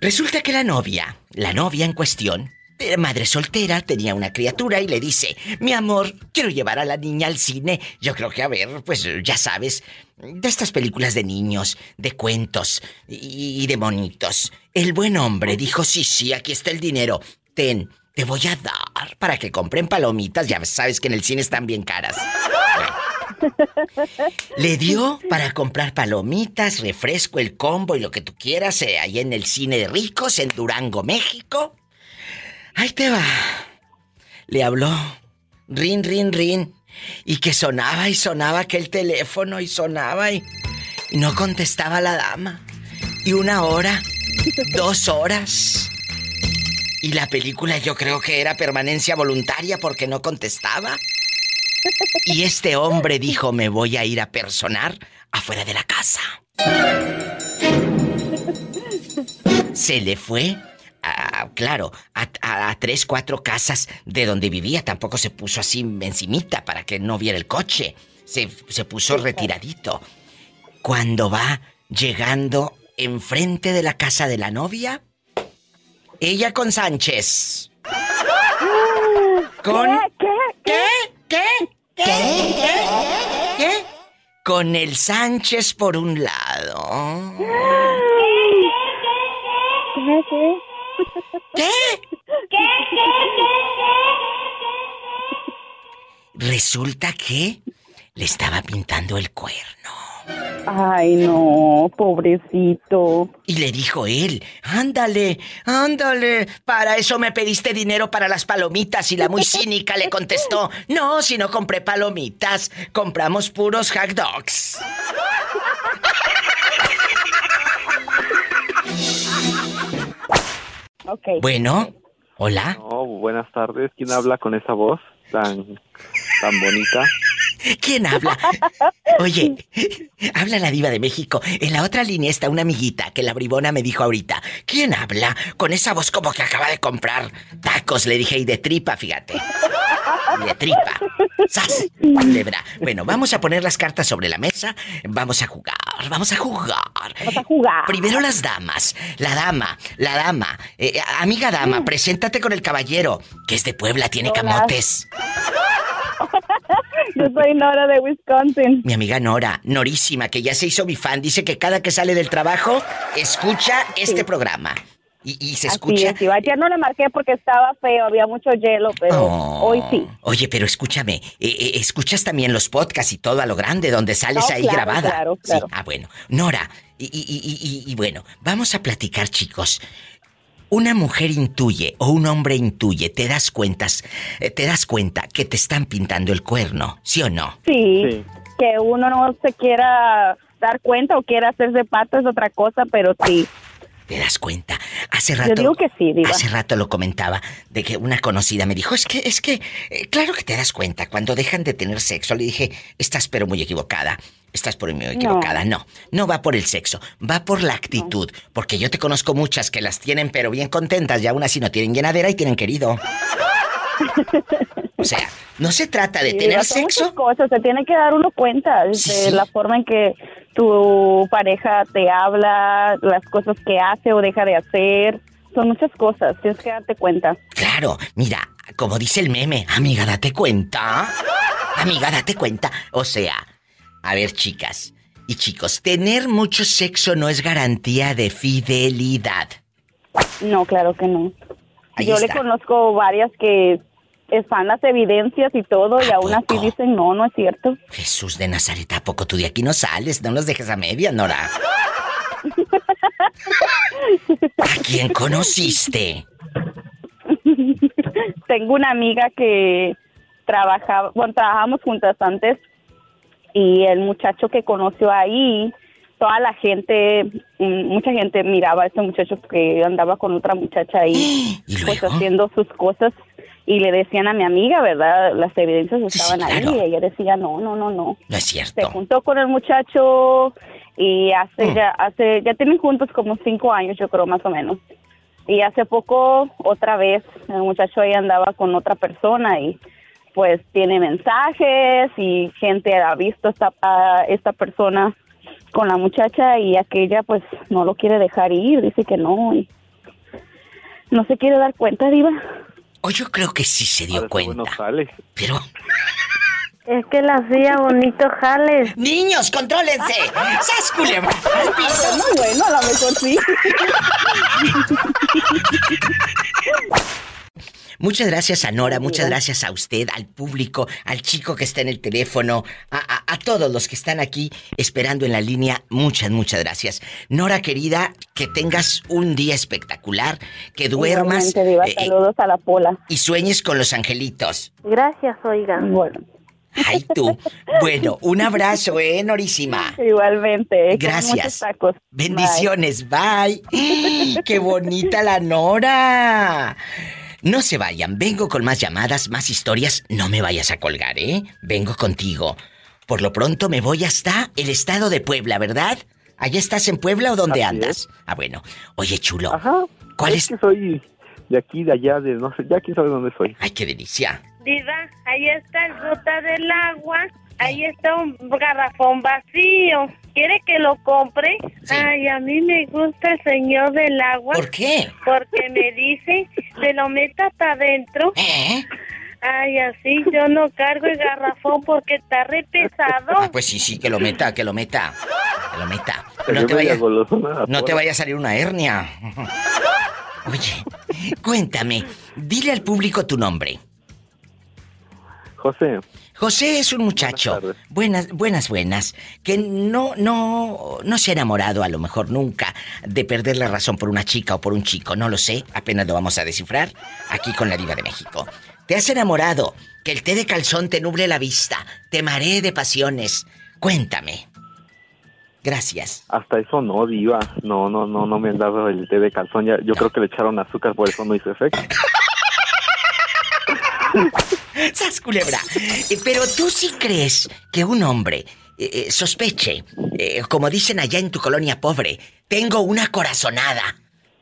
S2: Resulta que la novia, la novia en cuestión, madre soltera, tenía una criatura y le dice, mi amor, quiero llevar a la niña al cine. Yo creo que, a ver, pues ya sabes, de estas películas de niños, de cuentos y de monitos. El buen hombre dijo, sí, sí, aquí está el dinero. Ten, te voy a dar para que compren palomitas. Ya sabes que en el cine están bien caras. Le dio para comprar palomitas, refresco, el combo y lo que tú quieras eh, ahí en el cine de ricos en Durango, México. Ahí te va. Le habló. Rin, rin, rin. Y que sonaba y sonaba aquel teléfono y sonaba y, no contestaba la dama. Y una hora, dos horas. Y la película yo creo que era permanencia voluntaria porque no contestaba. Y este hombre dijo, me voy a ir a personar afuera de la casa. Se le fue claro, a, tres, cuatro casas de donde vivía. Tampoco se puso así encimita para que no viera el coche. Se, se puso retiradito. Cuando va llegando enfrente de la casa de la novia, ella con Sánchez. Con...
S12: ¿Qué?
S2: ¿Qué? ¿Qué? ¿Qué? ¿Qué? ¿Qué? Con el Sánchez por un lado.
S12: ¿Qué? ¿Qué?
S2: ¿Qué? ¿Qué? ¿Qué? ¿Qué? Resulta que le estaba pintando el cuerno.
S12: Ay, no, pobrecito.
S2: Y le dijo él, ándale, ándale, para eso me pediste dinero para las palomitas y la muy cínica le contestó, no, si no compré palomitas, compramos puros hot dogs.
S12: Okay.
S2: Bueno, hola.
S13: Oh, buenas tardes. ¿Quién habla con esa voz tan, tan bonita?
S2: ¿Quién habla? Oye, habla la diva de México. En la otra línea está una amiguita que la bribona me dijo ahorita. ¿Quién habla? Con esa voz como que acaba de comprar tacos, le dije, y de tripa, fíjate. De tripa. ¡Sas! Lebra. Bueno, vamos a poner las cartas sobre la mesa. Vamos a jugar, vamos a jugar.
S12: Vamos a jugar.
S2: Primero las damas. La dama, la dama. Eh, amiga dama, preséntate con el caballero, que es de Puebla, tiene
S12: Hola.
S2: camotes.
S12: Yo soy Nora de Wisconsin.
S2: Mi amiga Nora, Norísima, que ya se hizo mi fan, dice que cada que sale del trabajo escucha este programa. Y, y se
S12: Así
S2: escucha.
S12: es. Ayer no le marqué porque estaba feo, había mucho hielo, pero
S2: Oh.
S12: hoy sí.
S2: Oye, pero escúchame, eh, eh, escuchas también los podcasts y todo a lo grande, donde sales
S12: No,
S2: ahí
S12: claro,
S2: grabada.
S12: claro,
S2: Sí,
S12: claro.
S2: ah, bueno. Nora, y, y- y- y- y bueno, vamos a platicar, chicos. Una mujer intuye o un hombre intuye, te das cuentas, eh, te das cuenta que te están pintando el cuerno, ¿sí o no?
S12: Sí, que uno no se quiera dar cuenta o quiera hacerse pato es otra cosa, pero sí.
S2: ¿Te das cuenta? Hace
S12: Yo
S2: rato.
S12: digo que sí, Diva.
S2: Hace rato lo comentaba de que una conocida me dijo, es que, es que, eh, claro que te das cuenta, cuando dejan de tener sexo, le dije, estás pero muy equivocada. Estás por muy equivocada. No, no va por el sexo, va por la actitud. Porque yo te conozco muchas que las tienen pero bien contentas y aún así no tienen llenadera y tienen querido. O sea, no se trata de
S12: Sí,
S2: tener sexo.
S12: muchas cosas, se tiene que dar uno cuenta de
S2: Sí.
S12: la forma en que tu pareja te habla, las cosas que hace o deja de hacer. Son muchas cosas, tienes que darte cuenta.
S2: Claro, mira, como dice el meme, amiga, date cuenta. Amiga, date cuenta. O sea, a ver, chicas y chicos, tener mucho sexo no es garantía de fidelidad.
S12: No, claro que no.
S2: Ahí
S12: Yo
S2: está.
S12: le conozco varias que están las evidencias y todo y aún así dicen no, no es cierto.
S2: Jesús de Nazaret, ¿a poco tú de aquí no sales? No nos dejes a media, Nora. ¿A quién conociste?
S12: Tengo una amiga que trabajaba, bueno, trabajamos juntas antes y el muchacho que conoció ahí, toda la gente, mm, mucha gente miraba a ese muchacho que andaba con otra muchacha ahí, pues haciendo sus cosas y le decían a mi amiga, ¿verdad? Las evidencias estaban ahí y ella decía, no, no, no, no.
S2: No es
S12: Se
S2: cierto.
S12: juntó con el muchacho y hace
S2: Mm.
S12: ya, hace, ya tienen juntos como cinco años, yo creo, más o menos. Y hace poco, otra vez, el muchacho ahí andaba con otra persona y pues tiene mensajes y gente ha visto esta, a esta persona con la muchacha y aquella pues no lo quiere dejar ir, dice que no y no se quiere dar cuenta, Diva.
S2: O yo creo que sí se dio cuenta. Pero.
S6: Es que la hacía bonito jales.
S2: ¡Niños, contrólense! ¡Sas, culebra!
S12: Muy bueno, a lo mejor sí.
S2: Muchas gracias a Nora, muchas gracias a usted, al público, al chico que está en el teléfono, a, a- a todos los que están aquí esperando en la línea. Muchas, muchas gracias. Nora querida, que tengas un día espectacular, que duermas eh, eh,
S12: saludos a la pola.
S2: y sueñes con los angelitos.
S6: Gracias, oiga.
S12: Bueno.
S2: Ay, tú. Bueno, un abrazo, ¿eh, Norísima?
S12: Igualmente.
S2: Gracias.
S12: tacos.
S2: Bendiciones, bye. ¡Qué bonita la Nora! No se vayan, vengo con más llamadas, más historias. No me vayas a colgar, ¿eh? Vengo contigo. Por lo pronto me voy hasta el estado de Puebla, ¿verdad? ¿Allá estás en Puebla o dónde andas? Ah, bueno. Oye, chulo.
S13: Ajá.
S2: ¿Cuál
S13: es? que soy de aquí, de allá, de no sé, ya quién sabe dónde soy.
S2: Ay, qué delicia.
S6: Diva, ahí está el ruta del agua. Ahí está un garrafón vacío. ¿Quiere que lo compre? Ay, a mí me gusta el señor del agua.
S2: ¿Por qué?
S6: Porque me dice, se lo meta para adentro.
S2: ¿Eh?
S6: Ay, así yo no cargo el garrafón porque está re pesado.
S2: Ah, pues sí, sí, que lo meta, que lo meta. Que lo meta.
S13: Pero
S2: No te vaya, no te vaya a salir una hernia. Oye, cuéntame, dile al público tu nombre.
S13: José.
S2: José es un muchacho. Buenas, buenas, buenas. Que no, no, no se ha enamorado a lo mejor nunca de perder la razón por una chica o por un chico. No lo sé. Apenas lo vamos a descifrar aquí con la Diva de México. ¿Te has enamorado? Que el té de calzón te nuble la vista. Te maree de pasiones. Cuéntame. Gracias.
S13: Hasta eso no, diva. No, no, no, no me han dado el té de calzón. Ya, yo creo que le echaron azúcar, por eso no hizo efecto.
S2: ¡Sas culebra! Eh, pero tú sí crees que un hombre eh, eh, sospeche, como dicen allá en tu colonia pobre, tengo una corazonada.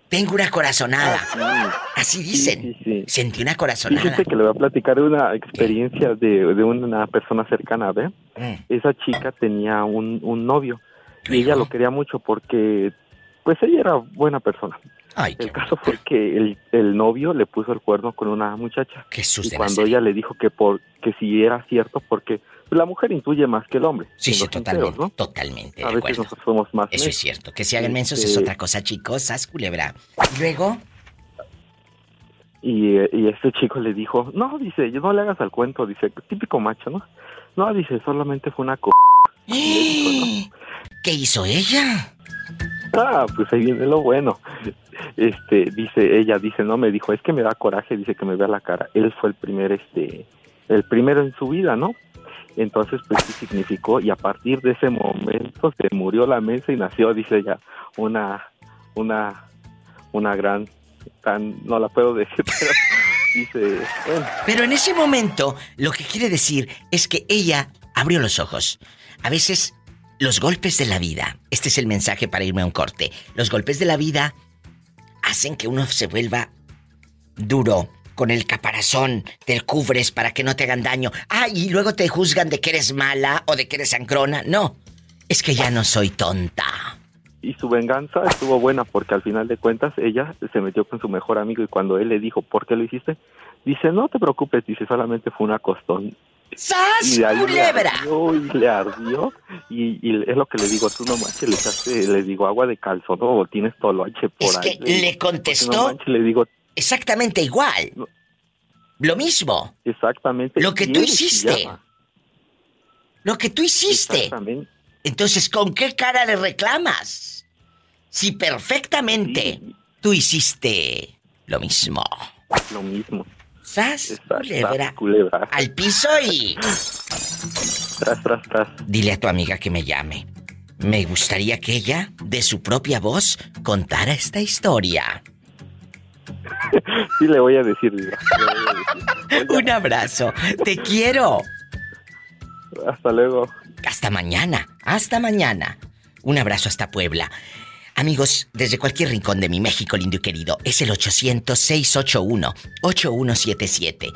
S2: Tengo una corazonada. Ah, Así dicen. Sentí una corazonada.
S13: Fíjate que le voy a platicar una experiencia de, una persona cercana, ¿ve? Mm. Esa chica tenía un, un novio y ella lo quería mucho porque, pues ella era buena persona. El caso fue que el, el, novio le puso el cuerno con una muchacha.
S2: Qué
S13: y cuando ella le dijo que por que si era cierto porque la mujer intuye más que el hombre.
S2: Sí, sí, totalmente, totalmente.
S13: A veces nosotros somos más.
S2: Eso es cierto. Que si hagan mensos es este otra cosa, chicos. Sas culebra. ¿Y luego?
S13: Y, y este chico le dijo, no, dice, yo no le hagas al cuento, dice, típico macho, ¿no? No, dice, solamente fue una co...
S2: ¿Qué hizo ella?
S13: Ah, pues ahí viene lo bueno. Este, dice, ella dice, no, me dijo, es que me da coraje, dice que me vea la cara. Él fue el primer, este, el primero en su vida, ¿no? Entonces, pues significó, y a partir de ese momento se murió la mesa y nació, dice ella, una, una, una gran, tan, no la puedo decir, pero dice, bueno.
S2: Pero en ese momento, lo que quiere decir es que ella abrió los ojos. A veces los golpes de la vida, este es el mensaje para irme a un corte, los golpes de la vida hacen que uno se vuelva duro, con el caparazón, te cubres para que no te hagan daño. Ah, y luego te juzgan de que eres mala o de que eres sangrona. No, es que ya no soy tonta.
S13: Y su venganza estuvo buena porque al final de cuentas ella se metió con su mejor amigo y cuando él le dijo, ¿por qué lo hiciste? Dice, no te preocupes, dice, solamente fue una costón.
S2: ¡Sas, culebra!
S13: y le ardió y, es lo que le digo, tú no manches, le echaste, le digo agua de calzón o tienes toloache por
S2: es
S13: ahí.
S2: Que le, contestó
S13: le digo,
S2: exactamente igual. Lo mismo.
S13: Exactamente.
S2: Lo que tú hiciste. Lo que tú hiciste.
S13: Exactamente.
S2: Entonces, ¿con qué cara le reclamas? Si perfectamente tú hiciste lo mismo.
S13: Lo mismo.
S2: ¿Sas? Culebra.
S13: culebra.
S2: Al piso y.
S13: Tras, tras, tras.
S2: Dile a tu amiga que me llame. Me gustaría que ella, de su propia voz, contara esta historia.
S13: sí, le voy a decir.
S2: Un abrazo. Te quiero.
S13: Hasta luego.
S2: Hasta mañana. Hasta mañana. Un abrazo hasta Puebla. Amigos, desde cualquier rincón de mi México lindo y querido, es el 800-681-8177.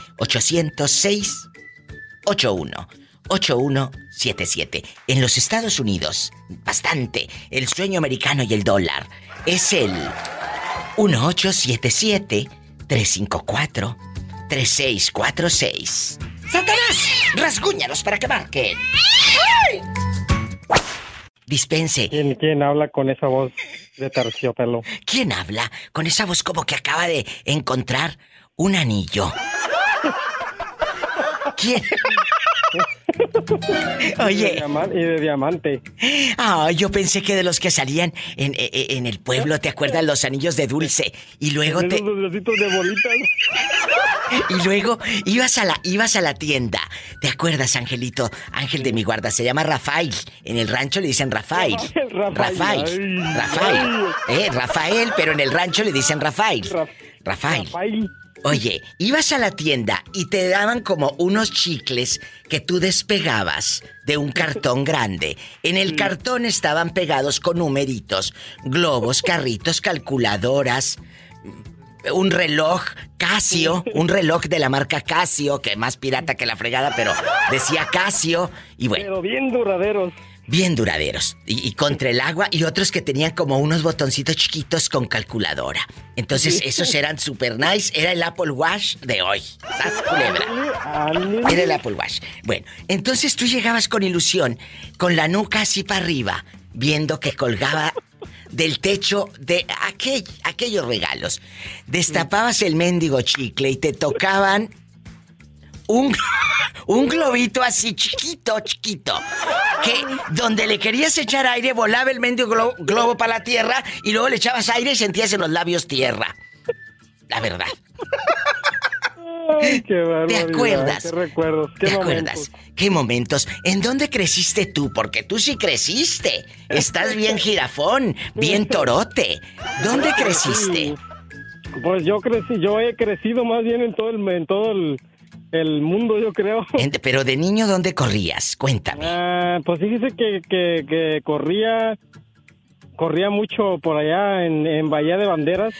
S2: 806-81-8177. En los Estados Unidos, bastante, el sueño americano y el dólar es el 1877-354-3646. ¡Satanás! ¡Rasguñalos para que marquen! ¡Ay! Dispense.
S14: ¿Quién, ¿Quién habla con esa voz de terciopelo?
S2: ¿Quién habla con esa voz como que acaba de encontrar un anillo? ¿Quién? Oye.
S14: Y de, diamante.
S2: Ah, yo pensé que de los que salían en, e, e, en, el pueblo, ¿te acuerdas los anillos de dulce? Y luego te.
S14: Los de bolitas.
S2: Y luego ibas a la, ibas a la tienda. ¿Te acuerdas, Angelito? Ángel de mi guarda, se llama Rafael. En el rancho le dicen Rafael. Rafael. Rafael. Eh, Rafael, pero en el rancho le dicen Rafael. Rafael. Oye, ibas a la tienda y te daban como unos chicles que tú despegabas de un cartón grande. En el cartón estaban pegados con numeritos, globos, carritos, calculadoras, un reloj Casio, un reloj de la marca Casio, que más pirata que la fregada, pero decía Casio y bueno.
S14: Pero bien duraderos
S2: bien duraderos y, contra el agua y otros que tenían como unos botoncitos chiquitos con calculadora. Entonces esos eran super nice, era el Apple Watch de hoy. Era el Apple Watch. Bueno, entonces tú llegabas con ilusión, con la nuca así para arriba, viendo que colgaba del techo de aquel, aquellos regalos. Destapabas el mendigo chicle y te tocaban un, Un globito así chiquito, chiquito. Que donde le querías echar aire volaba el mendigo globo para la tierra y luego le echabas aire y sentías en los labios tierra. La verdad. ¿Te acuerdas?
S14: ¿Qué recuerdos? ¿Qué
S2: ¿Te acuerdas? ¿Qué momentos? ¿En dónde creciste tú? Porque tú sí creciste. Estás bien jirafón, bien torote. ¿Dónde creciste?
S14: Pues yo crecí, yo he crecido más bien en todo el, en todo el, mundo, yo creo.
S2: Pero de niño, ¿dónde corrías? Cuéntame.
S14: Ah, pues fíjese que, que, corría corría mucho por allá en, en Bahía de Banderas.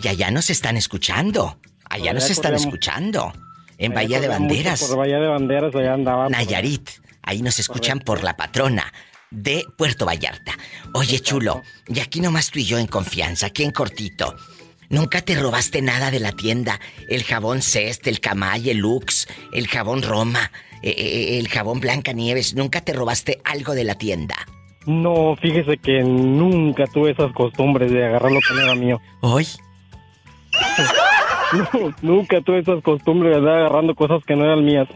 S2: Ya, ya nos están escuchando. Allá nos están escuchando. En Bahía de Banderas.
S14: Por Bahía de Banderas, allá andaba.
S2: Nayarit. Ahí nos escuchan por la patrona de Puerto Vallarta. Oye, chulo, y aquí nomás tú y yo en confianza, aquí en cortito. ¿Nunca te robaste nada de la tienda? El jabón Cest, el Camay, el Lux, el jabón Roma, eh, eh, el jabón Blanca Nieves. ¿Nunca te robaste algo de la tienda?
S14: No, fíjese que nunca tuve esas costumbres de agarrar lo que no era mío.
S2: ¿Hoy?
S14: nunca tuve esas costumbres de andar agarrando cosas que no eran mías.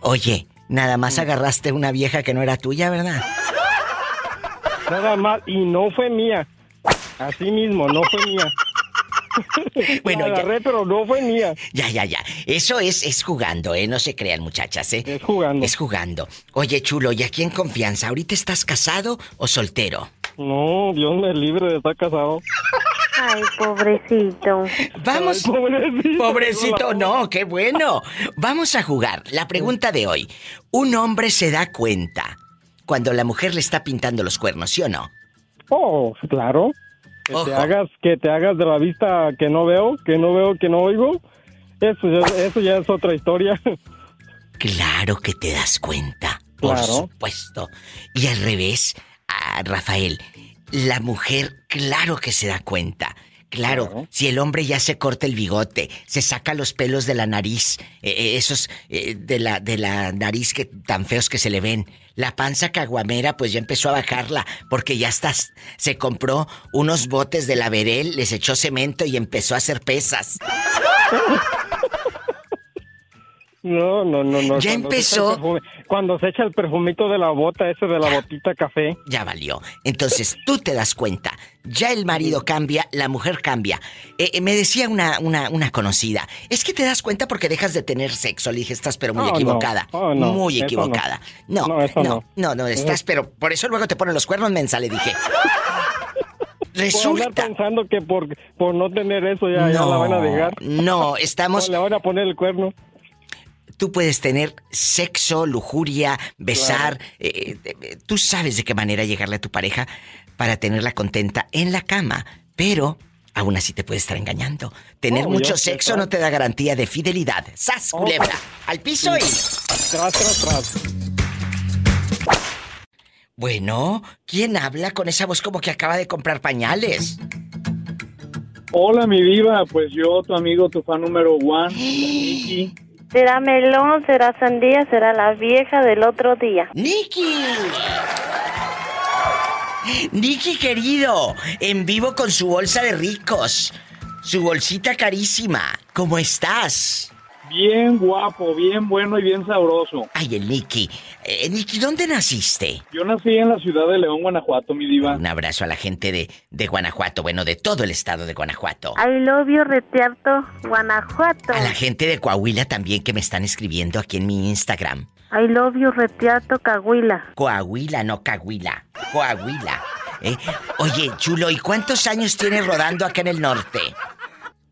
S2: Oye, nada más agarraste una vieja que no era tuya, ¿verdad?
S14: Nada más, y no fue mía. Así mismo, no fue mía.
S2: bueno,
S14: la agarré, pero no fue mía.
S2: Ya, ya, ya. Eso es, es jugando, ¿eh? No se crean, muchachas, ¿eh?
S14: Es jugando.
S2: Es jugando. Oye, chulo, ¿y aquí en confianza? ¿Ahorita estás casado o soltero?
S14: No, Dios me libre de estar casado.
S6: Ay, pobrecito.
S2: Vamos. pobrecito. no, qué bueno. Vamos a jugar. La pregunta de hoy. ¿Un hombre se da cuenta cuando la mujer le está pintando los cuernos, sí o no?
S14: Oh, claro. Que te hagas, que te hagas de la vista que no veo, que no veo, que no oigo. Eso, eso ya es otra historia.
S2: Claro que te das cuenta. Por supuesto. Y al revés, a Rafael, la mujer, claro que se da cuenta. Claro, si el hombre ya se corta el bigote, se saca los pelos de la nariz, eh, eh, esos eh, de, la, de la nariz que tan feos que se le ven, la panza caguamera pues ya empezó a bajarla porque ya estás, se compró unos botes de la Verel, les echó cemento y empezó a hacer pesas.
S14: No, no, no, no.
S2: Ya empezó.
S14: cuando se echa el perfumito de la bota, ese de la botita café.
S2: Ya valió. Entonces tú te das cuenta. Ya el marido cambia, la mujer cambia. Eh, eh, me decía una, una, una, conocida, es que te das cuenta porque dejas de tener sexo. Le dije, estás pero muy equivocada.
S14: Oh,
S2: muy equivocada. No,
S14: no,
S2: no, no, no, estás, pero por eso luego te ponen los cuernos mensa, le dije. Resulta.
S14: pensando que por, por no tener eso ya, ya la van a dejar.
S2: No, estamos.
S14: le van a poner el cuerno
S2: tú puedes tener sexo, lujuria, besar. Eh, eh, tú sabes de qué manera llegarle a tu pareja para tenerla contenta en la cama, pero aún así te puede estar engañando. Tener mucho sexo no te da garantía de fidelidad. ¡Sas, culebra! ¡Al piso y...
S14: Tras, tras, tras.
S2: Bueno, ¿quién habla con esa voz como que acaba de comprar pañales?
S5: Hola, mi diva. Pues yo, tu amigo, tu fan número one,
S6: Será melón, será sandía, será la vieja del otro día.
S2: ¡Niki! Niki querido, en vivo con su bolsa de ricos, su bolsita carísima. ¿Cómo estás?
S5: Bien guapo, bien bueno y bien sabroso.
S2: Ay, el Nicky. Eh, Nicky, ¿dónde naciste?
S5: Yo nací en la ciudad de León, Guanajuato, mi diva.
S2: Un abrazo a la gente de, de Guanajuato, bueno, de todo el estado de Guanajuato.
S6: I love you, Retiarto, Guanajuato.
S2: A la gente de Coahuila también que me están escribiendo aquí en mi Instagram.
S6: I love you, Retiarto, Coahuila.
S2: Coahuila, no Coahuila. Coahuila. ¿Eh? Oye, chulo, ¿y cuántos años tienes rodando acá en el norte?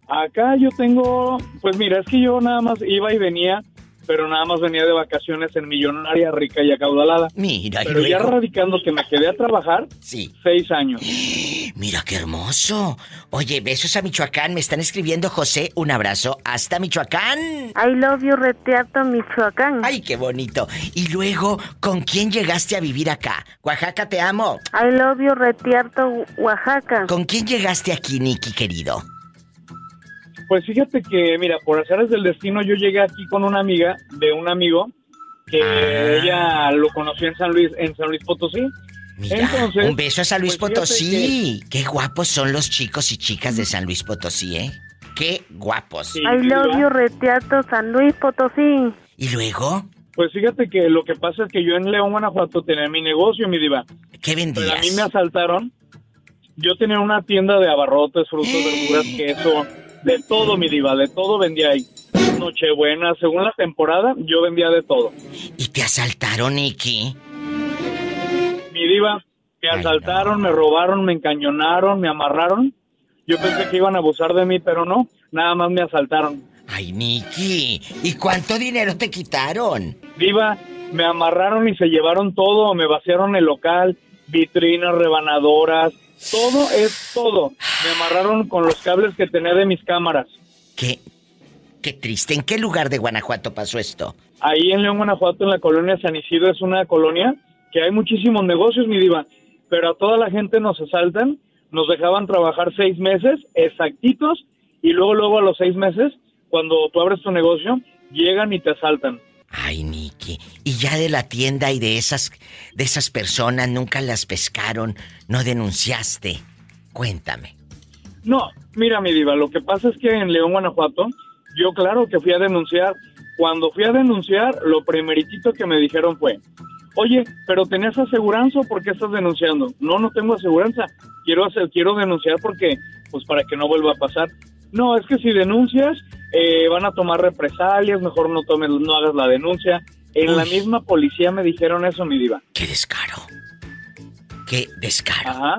S5: Acá yo tengo, pues mira, es que yo nada más iba y venía, pero nada más venía de vacaciones en Millonaria, rica y acaudalada.
S2: Mira,
S5: pero ya radicando que me quedé a trabajar,
S2: sí.
S5: seis años.
S2: Mira qué hermoso. Oye, besos a Michoacán, me están escribiendo José, un abrazo hasta Michoacán.
S6: I love you, Reteato, Michoacán.
S2: Ay, qué bonito. Y luego, ¿con quién llegaste a vivir acá? Oaxaca, te amo.
S6: I love you, Reteato, Oaxaca.
S2: ¿Con quién llegaste aquí, Nicky, querido?
S5: Pues fíjate que, mira, por hacer del destino, yo llegué aquí con una amiga de un amigo que ah. ella lo conoció en San Luis, en San Luis Potosí.
S2: Mira, un beso a San Luis pues Potosí. Qué guapos son los chicos y chicas de San Luis Potosí, ¿eh? Qué guapos.
S6: I love you, Reteato, San Luis Potosí.
S2: ¿Y luego?
S15: Pues fíjate que lo que pasa es que yo en León, Guanajuato tenía mi negocio, mi diva.
S2: ¿Qué vendías?
S15: Pero a mí me asaltaron. Yo tenía una tienda de abarrotes, frutos, verduras, queso, de todo, mi diva, de todo vendía ahí. Nochebuena, según la temporada, yo vendía de todo.
S2: ¿Y te asaltaron, Nicky?
S15: Mi diva, me asaltaron, me robaron, me encañonaron, me amarraron. Yo pensé que iban a abusar de mí, pero no, nada más me asaltaron.
S2: Ay, Nicky, ¿y cuánto dinero te quitaron?
S15: Viva, me amarraron y se llevaron todo, me vaciaron el local, vitrinas, rebanadoras, todo es todo. Me amarraron con los cables que tenía de mis cámaras.
S2: ¿Qué? Qué triste. ¿En qué lugar de Guanajuato pasó esto?
S15: Ahí en León, Guanajuato, en la colonia San Isidro, es una colonia que hay muchísimos negocios, mi diva. Pero a toda la gente nos asaltan, nos dejaban trabajar seis meses exactitos y luego, luego a los seis meses cuando tú abres tu negocio, llegan y te asaltan.
S2: Ay, Nicky. Y ya de la tienda y de esas de esas personas nunca las pescaron, no denunciaste. Cuéntame.
S15: No, mira, mi diva, lo que pasa es que en León, Guanajuato, yo claro que fui a denunciar. Cuando fui a denunciar, lo primeritito que me dijeron fue, oye, pero ¿tenías aseguranza por qué estás denunciando? No, no tengo aseguranza. Quiero hacer, quiero denunciar porque, pues para que no vuelva a pasar. No, es que si denuncias, eh, van a tomar represalias, mejor no tomes, no hagas la denuncia. En la misma policía me dijeron eso, mi diva.
S2: ¡Qué descaro! ¡Qué descaro! Ajá.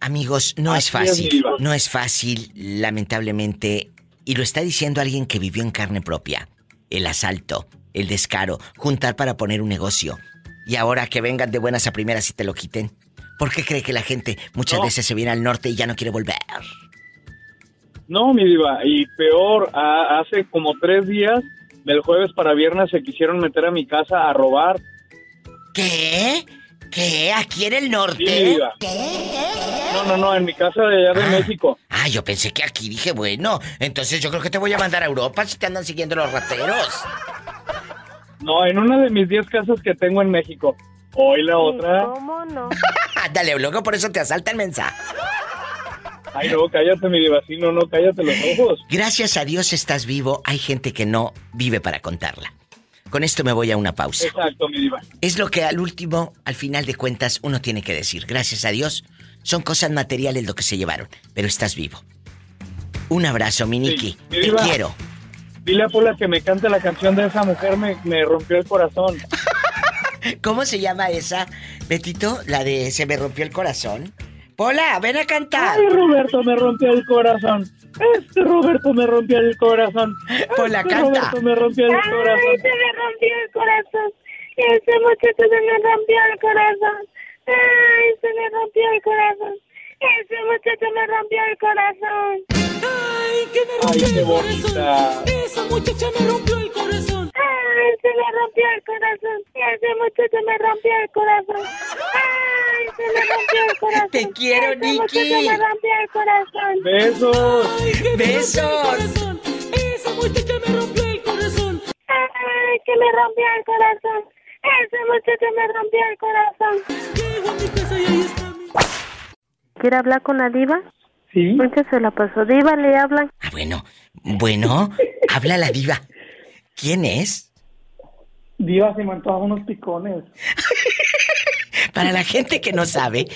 S2: Amigos, no es fácil, no es fácil, lamentablemente, y lo está diciendo alguien que vivió en carne propia. El asalto, el descaro, juntar para poner un negocio. Y ahora que vengan de buenas a primeras y te lo quiten. ¿Por qué cree que la gente muchas veces se viene al norte y ya no quiere volver?
S15: No, mi diva, y peor, hace como tres días, del jueves para viernes, se quisieron meter a mi casa a robar.
S2: ¿Qué? ¿Qué? ¿Aquí en el norte?
S15: Sí, diva. No, no, no, en mi casa de allá de ah. México.
S2: Ah, yo pensé que aquí dije, bueno, entonces yo creo que te voy a mandar a Europa si te andan siguiendo los rateros.
S15: No, en una de mis diez casas que tengo en México. Hoy la otra.
S6: ¿Cómo no?
S2: Dale, luego por eso te asalta el mensaje.
S15: Ay, no, cállate, mi divacino, no, cállate los ojos.
S2: Gracias a Dios estás vivo. Hay gente que no vive para contarla. Con esto me voy a una pausa.
S15: Exacto, mi diva.
S2: Es lo que al último, al final de cuentas, uno tiene que decir. Gracias a Dios, son cosas materiales lo que se llevaron, pero estás vivo. Un abrazo, Miniki. Te quiero.
S15: Dile a Pola que me cante la canción de esa mujer, me, me rompió el corazón.
S2: ¿Cómo se llama esa, Betito? La de Se me rompió el corazón. Pola, ven a cantar.
S15: Ay, Roberto me rompió el corazón. Este Roberto me rompió el corazón.
S2: Pola,
S15: este
S2: canta.
S15: Roberto me rompió el corazón.
S6: Ay, se me rompió el corazón. Ese muchacho se me rompió el corazón. Ay, se me rompió el corazón. Ese muchacho me rompió el corazón.
S16: Ay, que me rompió
S15: Ay, qué
S16: el
S15: bonita.
S16: corazón. Esa muchacha me rompió el corazón.
S6: Ay, se me rompió el corazón. Ese muchacho me rompió el corazón. Ay, se me rompió el corazón.
S2: Te quiero,
S6: Ese
S2: Nikki.
S6: muchacho me rompió el corazón.
S15: Besos.
S16: Ay,
S2: Besos.
S16: Esa muchacha me rompió el corazón.
S6: Ay, que me rompió el corazón. Ese muchacho me rompió el corazón.
S16: Llego a mi casa y ahí está mi...
S6: ¿Quiere hablar con la diva?
S15: Sí.
S6: Muchas se la pasó. Diva, le hablan.
S2: Ah, bueno. Bueno, habla la diva. ¿Quién es?
S15: Diva se me antojan unos picones.
S2: Para la gente que no sabe,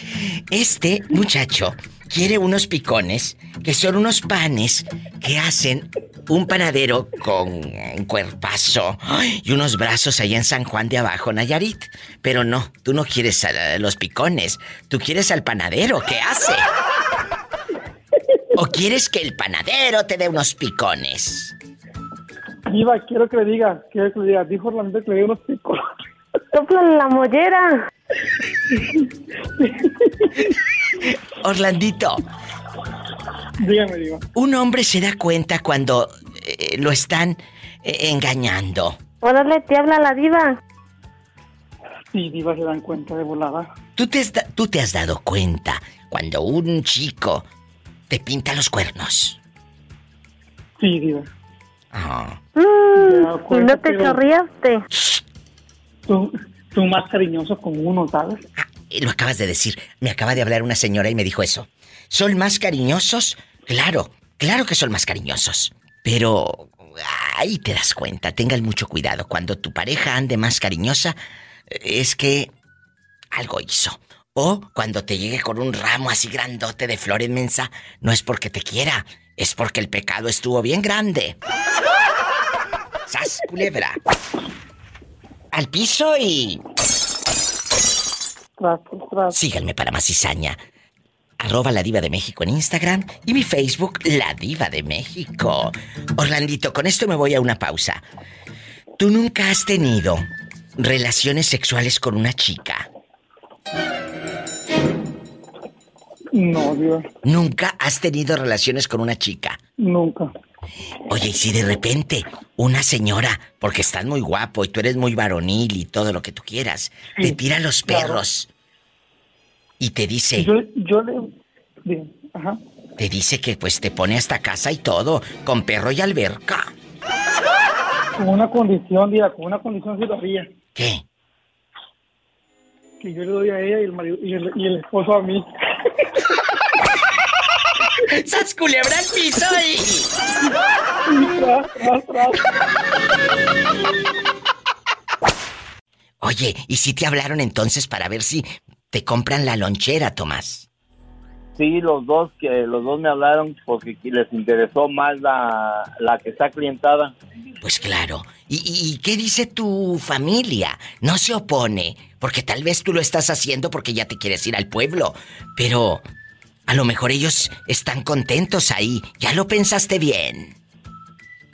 S2: este muchacho quiere unos picones, que son unos panes que hacen un panadero con un cuerpazo y unos brazos allá en San Juan de Abajo, Nayarit. Pero no, tú no quieres a los picones, tú quieres al panadero, ¿qué hace? ¿O quieres que el panadero te dé unos picones?
S15: Diva, quiero que le diga, quiero que le diga. Dijo Orlando que le dé unos picones.
S6: Sopla la mollera.
S2: Orlandito,
S15: Dígame, Diva.
S2: un hombre se da cuenta cuando eh, lo están eh, engañando.
S6: Órale, te habla la diva.
S15: Sí, Diva se dan cuenta de volada.
S2: ¿Tú te, has da- tú te has dado cuenta cuando un chico te pinta los cuernos.
S15: Sí, Diva.
S2: Ah.
S6: Mm, y no te
S15: pero-
S6: chorreaste.
S15: Tú, tú más cariñoso con uno, ¿sabes?
S2: Eh, Lo acabas de decir. Me acaba de hablar una señora y me dijo eso. ¿Son más cariñosos? Claro, claro que son más cariñosos. Pero ahí te das cuenta, tengan mucho cuidado. Cuando tu pareja ande más cariñosa, es que algo hizo. O cuando te llegue con un ramo así grandote de flor inmensa, no es porque te quiera, es porque el pecado estuvo bien grande. ¡Sas, culebra! Al piso y... Síganme para más cizaña. Arroba la diva de México en Instagram y mi Facebook, La Diva de México. Orlandito, con esto me voy a una pausa. ¿Tú nunca has tenido relaciones sexuales con una chica?
S3: No, Dios.
S2: ¿Nunca has tenido relaciones con una chica?
S3: Nunca.
S2: Oye, y si de repente una señora, porque estás muy guapo y tú eres muy varonil y todo lo que tú quieras, te tira los perros y te dice...
S3: Yo, yo le... Ajá.
S2: Te dice que pues te pone hasta casa y todo, con perro y alberca.
S3: Con una condición, Diva, con una condición sí lo haría.
S2: ¿Qué?
S3: Que yo le doy a ella y el, marido, y el, y el esposo a mí.
S2: ¡Sas culebra al piso y... Oye, ¿y si te hablaron entonces para ver si te compran la lonchera, Tomás?
S17: Sí, los dos que los dos me hablaron porque les interesó más la, la que está clientada.
S2: Pues claro. ¿Y, ¿Y, qué dice tu familia? No se opone, porque tal vez tú lo estás haciendo porque ya te quieres ir al pueblo, pero a lo mejor ellos están contentos ahí. ¿Ya lo pensaste bien?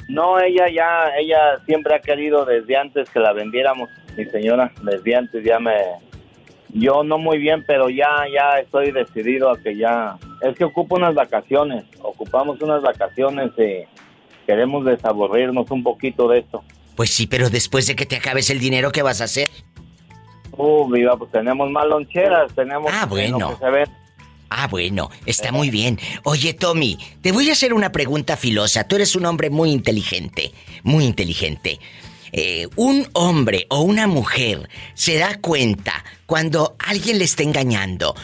S17: No, ella ya, ella siempre ha querido desde antes que la vendiéramos, mi señora, desde antes ya me... Yo no muy bien, pero ya, ya estoy decidido a que ya... Es que ocupo unas vacaciones, ocupamos unas vacaciones y queremos desaburrirnos un poquito de esto.
S2: Pues sí, pero después de que te acabes el dinero, ¿qué vas a hacer?
S17: Uh, viva, pues tenemos más loncheras, tenemos...
S2: Ah, bueno.
S17: Que se
S2: Ah, bueno, está muy bien. Oye, Tommy, te voy a hacer una pregunta filosa. Tú eres un hombre muy inteligente, muy inteligente. Eh, un hombre o una mujer se da cuenta cuando alguien le está engañando.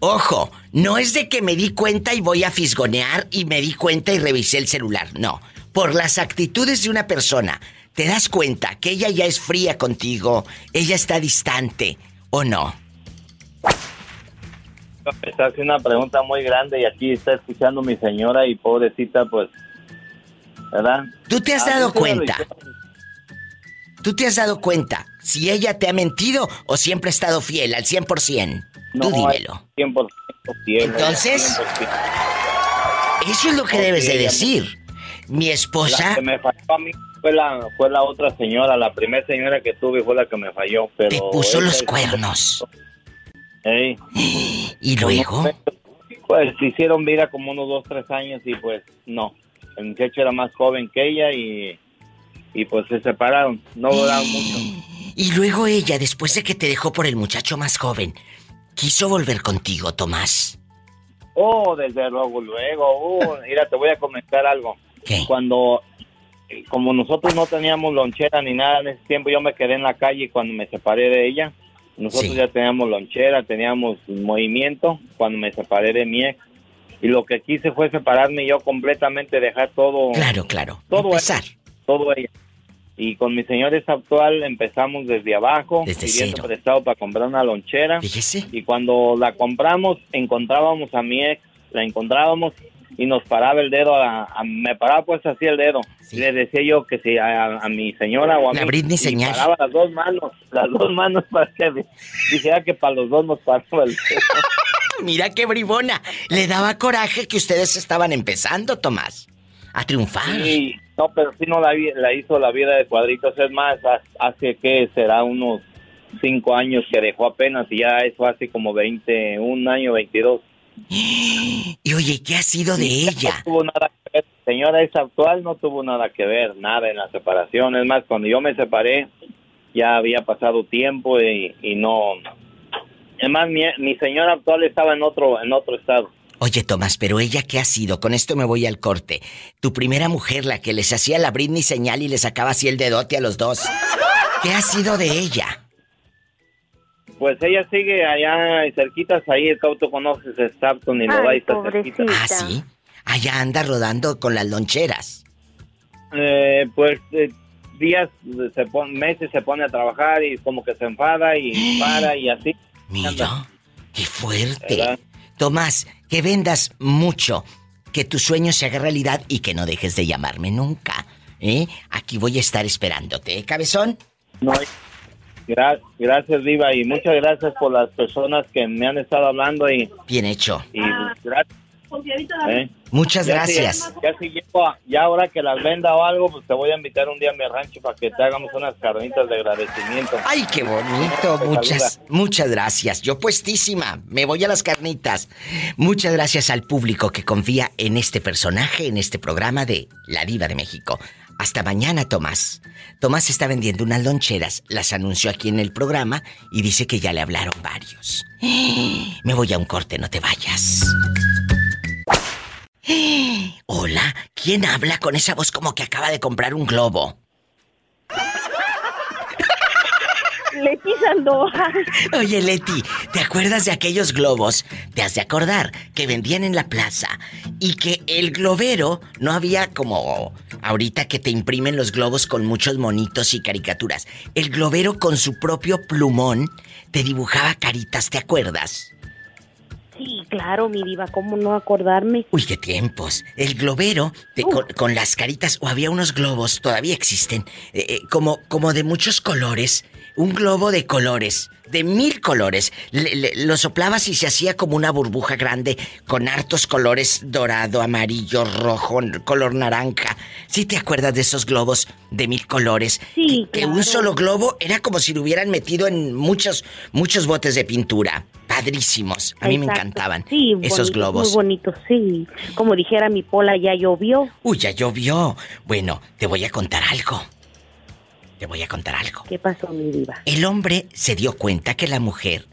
S2: Ojo, no es de que me di cuenta y voy a fisgonear y me di cuenta y revisé el celular. No, por las actitudes de una persona, te das cuenta que ella ya es fría contigo, ella está distante o no.
S17: Está haciendo una pregunta muy grande y aquí está escuchando mi señora y pobrecita, pues, ¿verdad?
S2: ¿Tú te has dado cuenta? ¿Tú te has dado cuenta si ella te ha mentido o siempre ha estado fiel al 100%? Tú dímelo.
S17: 100% fiel.
S2: Entonces, eso es lo que debes de decir. Mi esposa...
S17: La que me falló a mí fue la, fue la otra señora, la primera señora que tuve fue la que me falló, pero...
S2: Te puso los cuernos. ¿Y luego?
S17: Pues hicieron vida como unos dos, tres años y pues no. El muchacho era más joven que ella y, y pues se separaron. No duraron mucho.
S2: Y luego ella, después de que te dejó por el muchacho más joven, quiso volver contigo, Tomás.
S17: Oh, desde luego, luego. Uh, mira, te voy a comentar algo. Cuando, como nosotros no teníamos lonchera ni nada en ese tiempo, yo me quedé en la calle cuando me separé de ella. Nosotros ya teníamos lonchera, teníamos movimiento cuando me separé de mi ex. Y lo que quise fue separarme yo completamente, dejar todo.
S2: Claro, claro.
S17: Todo Empezar. todo ella. Y con mi señora actual empezamos desde abajo,
S2: desde
S17: pidiendo prestado para comprar una lonchera.
S2: Fíjese.
S17: Y cuando la compramos, encontrábamos a mi ex, la encontrábamos y nos paraba el dedo, a, me paraba pues así el dedo. Y le decía yo que si a, mi señora o a
S2: la Britney señal.
S17: paraba las dos manos, las dos manos para que dijera que para los dos nos paraba el dedo.
S2: Mira qué bribona. Le daba coraje que ustedes estaban empezando, Tomás, a triunfar.
S17: Sí, no, pero sí no la, la hizo la vida de cuadritos. Es más, hace que será unos cinco años que dejó apenas y ya eso hace como 20, un año, 22.
S2: Y oye, ¿qué ha sido de ella?
S17: No tuvo nada que ver. Señora, esa actual no tuvo nada que ver, nada en la separación. Es más, cuando yo me separé, ya había pasado tiempo y, no. Es más, mi, mi, señora actual estaba en otro, en otro estado.
S2: Oye, Tomás, pero ella qué ha sido? Con esto me voy al corte. Tu primera mujer, la que les hacía la Britney señal y les sacaba así el dedote a los dos. ¿Qué ha sido de ella?
S17: Pues ella sigue allá cerquitas, ahí el auto conoces Stapton y lo está cerquita.
S2: Ah, sí. Allá anda rodando con las loncheras.
S17: eh, pues eh, días, se pone, meses se pone a trabajar y como que se enfada y para y así.
S2: Mira, qué fuerte. Tomás, que vendas mucho, que tu sueño se haga realidad y que no dejes de llamarme nunca. ¿eh? Aquí voy a estar esperándote, ¿eh, cabezón?
S17: No gracias, Diva, y muchas gracias por las personas que me han estado hablando y...
S2: Bien hecho.
S17: Y gracias
S2: ¿Eh? Muchas gracias.
S17: ya, ahora que las venda o algo, pues te voy a invitar un día a mi rancho para que te hagamos unas carnitas de agradecimiento.
S2: Ay, qué bonito. Muchas, muchas gracias. Yo puestísima. Me voy a las carnitas. Muchas gracias al público que confía en este personaje, en este programa de La Diva de México. Hasta mañana, Tomás. Tomás está vendiendo unas loncheras, las anunció aquí en el programa y dice que ya le hablaron varios. Me voy a un corte, no te vayas. Hola, ¿quién habla con esa voz como que acaba de comprar un globo?
S18: Leti Sandoval.
S2: Oye, Leti, ¿te acuerdas de aquellos globos? Te has de acordar que vendían en la plaza y que el globero no había como ahorita que te imprimen los globos con muchos monitos y caricaturas. El globero con su propio plumón te dibujaba caritas, ¿te acuerdas?
S18: Sí, claro, mi diva, ¿cómo no acordarme?
S2: Uy, qué tiempos. El globero, con, las caritas, o había unos globos, todavía existen, eh, eh, como, como de muchos colores. Un globo de colores de mil colores. lo soplabas y se hacía como una burbuja grande con hartos colores dorado, amarillo, rojo, color naranja. ¿Sí te acuerdas de esos globos de mil colores?
S18: Sí.
S2: Que, un solo globo era como si lo hubieran metido en muchos, muchos botes de pintura. Padrísimos. A mí me encantaban sí, esos globos.
S18: Muy bonitos, sí. Como dijera mi pola, ya llovió.
S2: Uy, ya llovió. Bueno, te voy a contar algo. Te voy a contar algo.
S18: ¿Qué pasó, mi diva?
S2: El hombre se dio cuenta que la mujer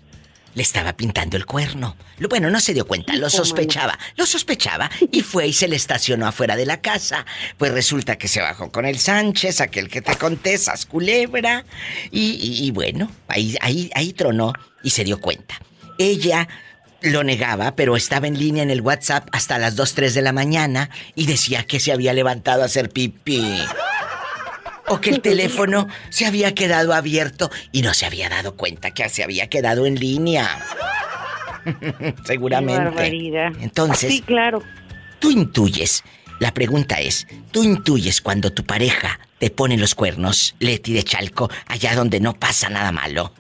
S2: le estaba pintando el cuerno. Bueno, no se dio cuenta, lo sospechaba. Lo sospechaba y fue y se le estacionó afuera de la casa. Pues resulta que se bajó con el Sánchez, aquel que te conté, esas culebra. Y, bueno, ahí, ahí, ahí tronó y se dio cuenta. Ella lo negaba, pero estaba en línea en el WhatsApp hasta las 2, 3 de la mañana y decía que se había levantado a hacer pipí o que el teléfono se había quedado abierto y no se había dado cuenta que se había quedado en línea. Seguramente. Entonces,
S18: sí, claro.
S2: Tú intuyes. La pregunta es, ¿tú intuyes cuando tu pareja te pone los cuernos, Leti de Chalco, allá donde no pasa nada malo?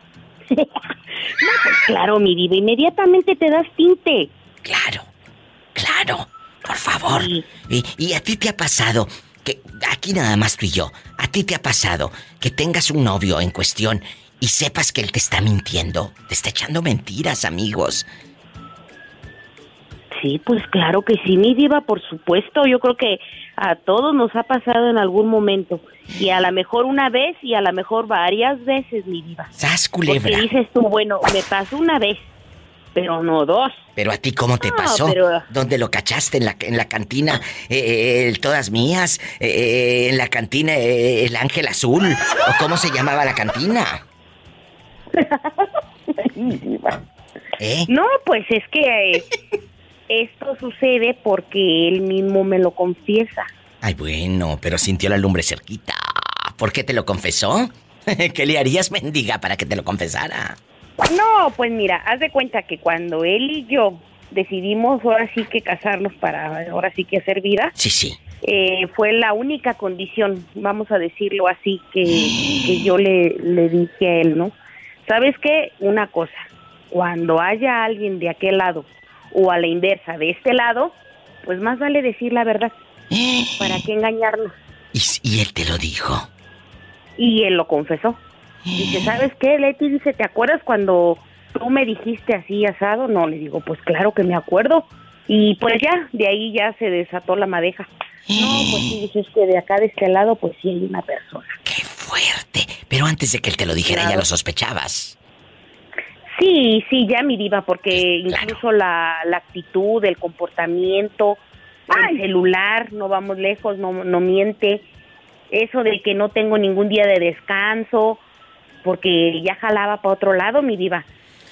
S18: no, pues claro, mi diva, inmediatamente te das tinte.
S2: Claro, claro, por favor. ¿Y, ¿Y a ti te ha pasado aquí nada más tú y yo, ¿a ti te ha pasado que tengas un novio en cuestión y sepas que él te está mintiendo? Te está echando mentiras, amigos.
S18: Sí, pues claro que sí, mi diva, por supuesto. Yo creo que a todos nos ha pasado en algún momento. Y a lo mejor una vez y a lo mejor varias veces, mi diva.
S2: ¡Sas, culebra!
S18: Porque dices tú, bueno, me pasó una vez pero no dos.
S2: Pero a ti cómo te pasó? ¿Dónde lo cachaste? ¿En la, en la cantina? Eh, eh todas mías. Eh, ¿En la cantina eh, el ángel azul? ¿O cómo se llamaba la cantina?
S18: No, pues es que esto sucede porque él mismo me lo confiesa.
S2: Ay, bueno, pero sintió la lumbre cerquita. ¿Por qué te lo confesó? ¿Qué le harías, mendiga, para que te lo confesara?
S18: No, pues mira, haz de cuenta que cuando él y yo decidimos ahora sí que casarnos para ahora sí que hacer vida.
S2: Sí, sí.
S18: Eh, fue la única condición, vamos a decirlo así, que, que yo le, le dije a él, ¿no? ¿Sabes qué? Una cosa, cuando haya alguien de aquel lado o a la inversa de este lado, pues más vale decir la verdad. ¿Para qué engañarnos?
S2: ¿Y, y él te lo dijo?
S18: Y él lo confesó. Dice, ¿sabes qué, Leti? Dice, ¿te acuerdas cuando tú me dijiste así asado? No, le digo, pues claro que me acuerdo. Y pues ya, de ahí ya se desató la madeja. No, pues sí, dices que de acá de este lado, pues sí hay una persona.
S2: ¡Qué fuerte! Pero antes de que él te lo dijera, ya lo sospechabas.
S18: Sí, sí, ya mi diva, porque incluso la, la actitud, el comportamiento, el celular, no vamos lejos, no, no miente. Eso de que no tengo ningún día de descanso, porque ya jalaba para otro lado, mi diva.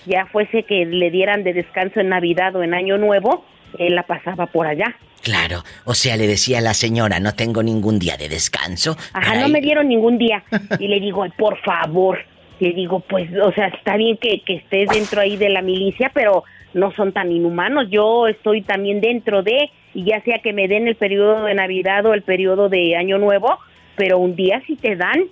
S18: Ya fuese que le dieran de descanso en Navidad o en Año Nuevo, él la pasaba por allá.
S2: Claro, o sea, le decía a la señora, no tengo ningún día de descanso.
S18: Ajá, no me dieron ningún día. Y le digo, por favor, le digo, pues, o sea, está bien que, que estés dentro ahí de la milicia, pero no son tan inhumanos. Yo estoy también dentro de, y ya sea que me den el periodo de Navidad o el periodo de Año Nuevo, pero un día sí te dan.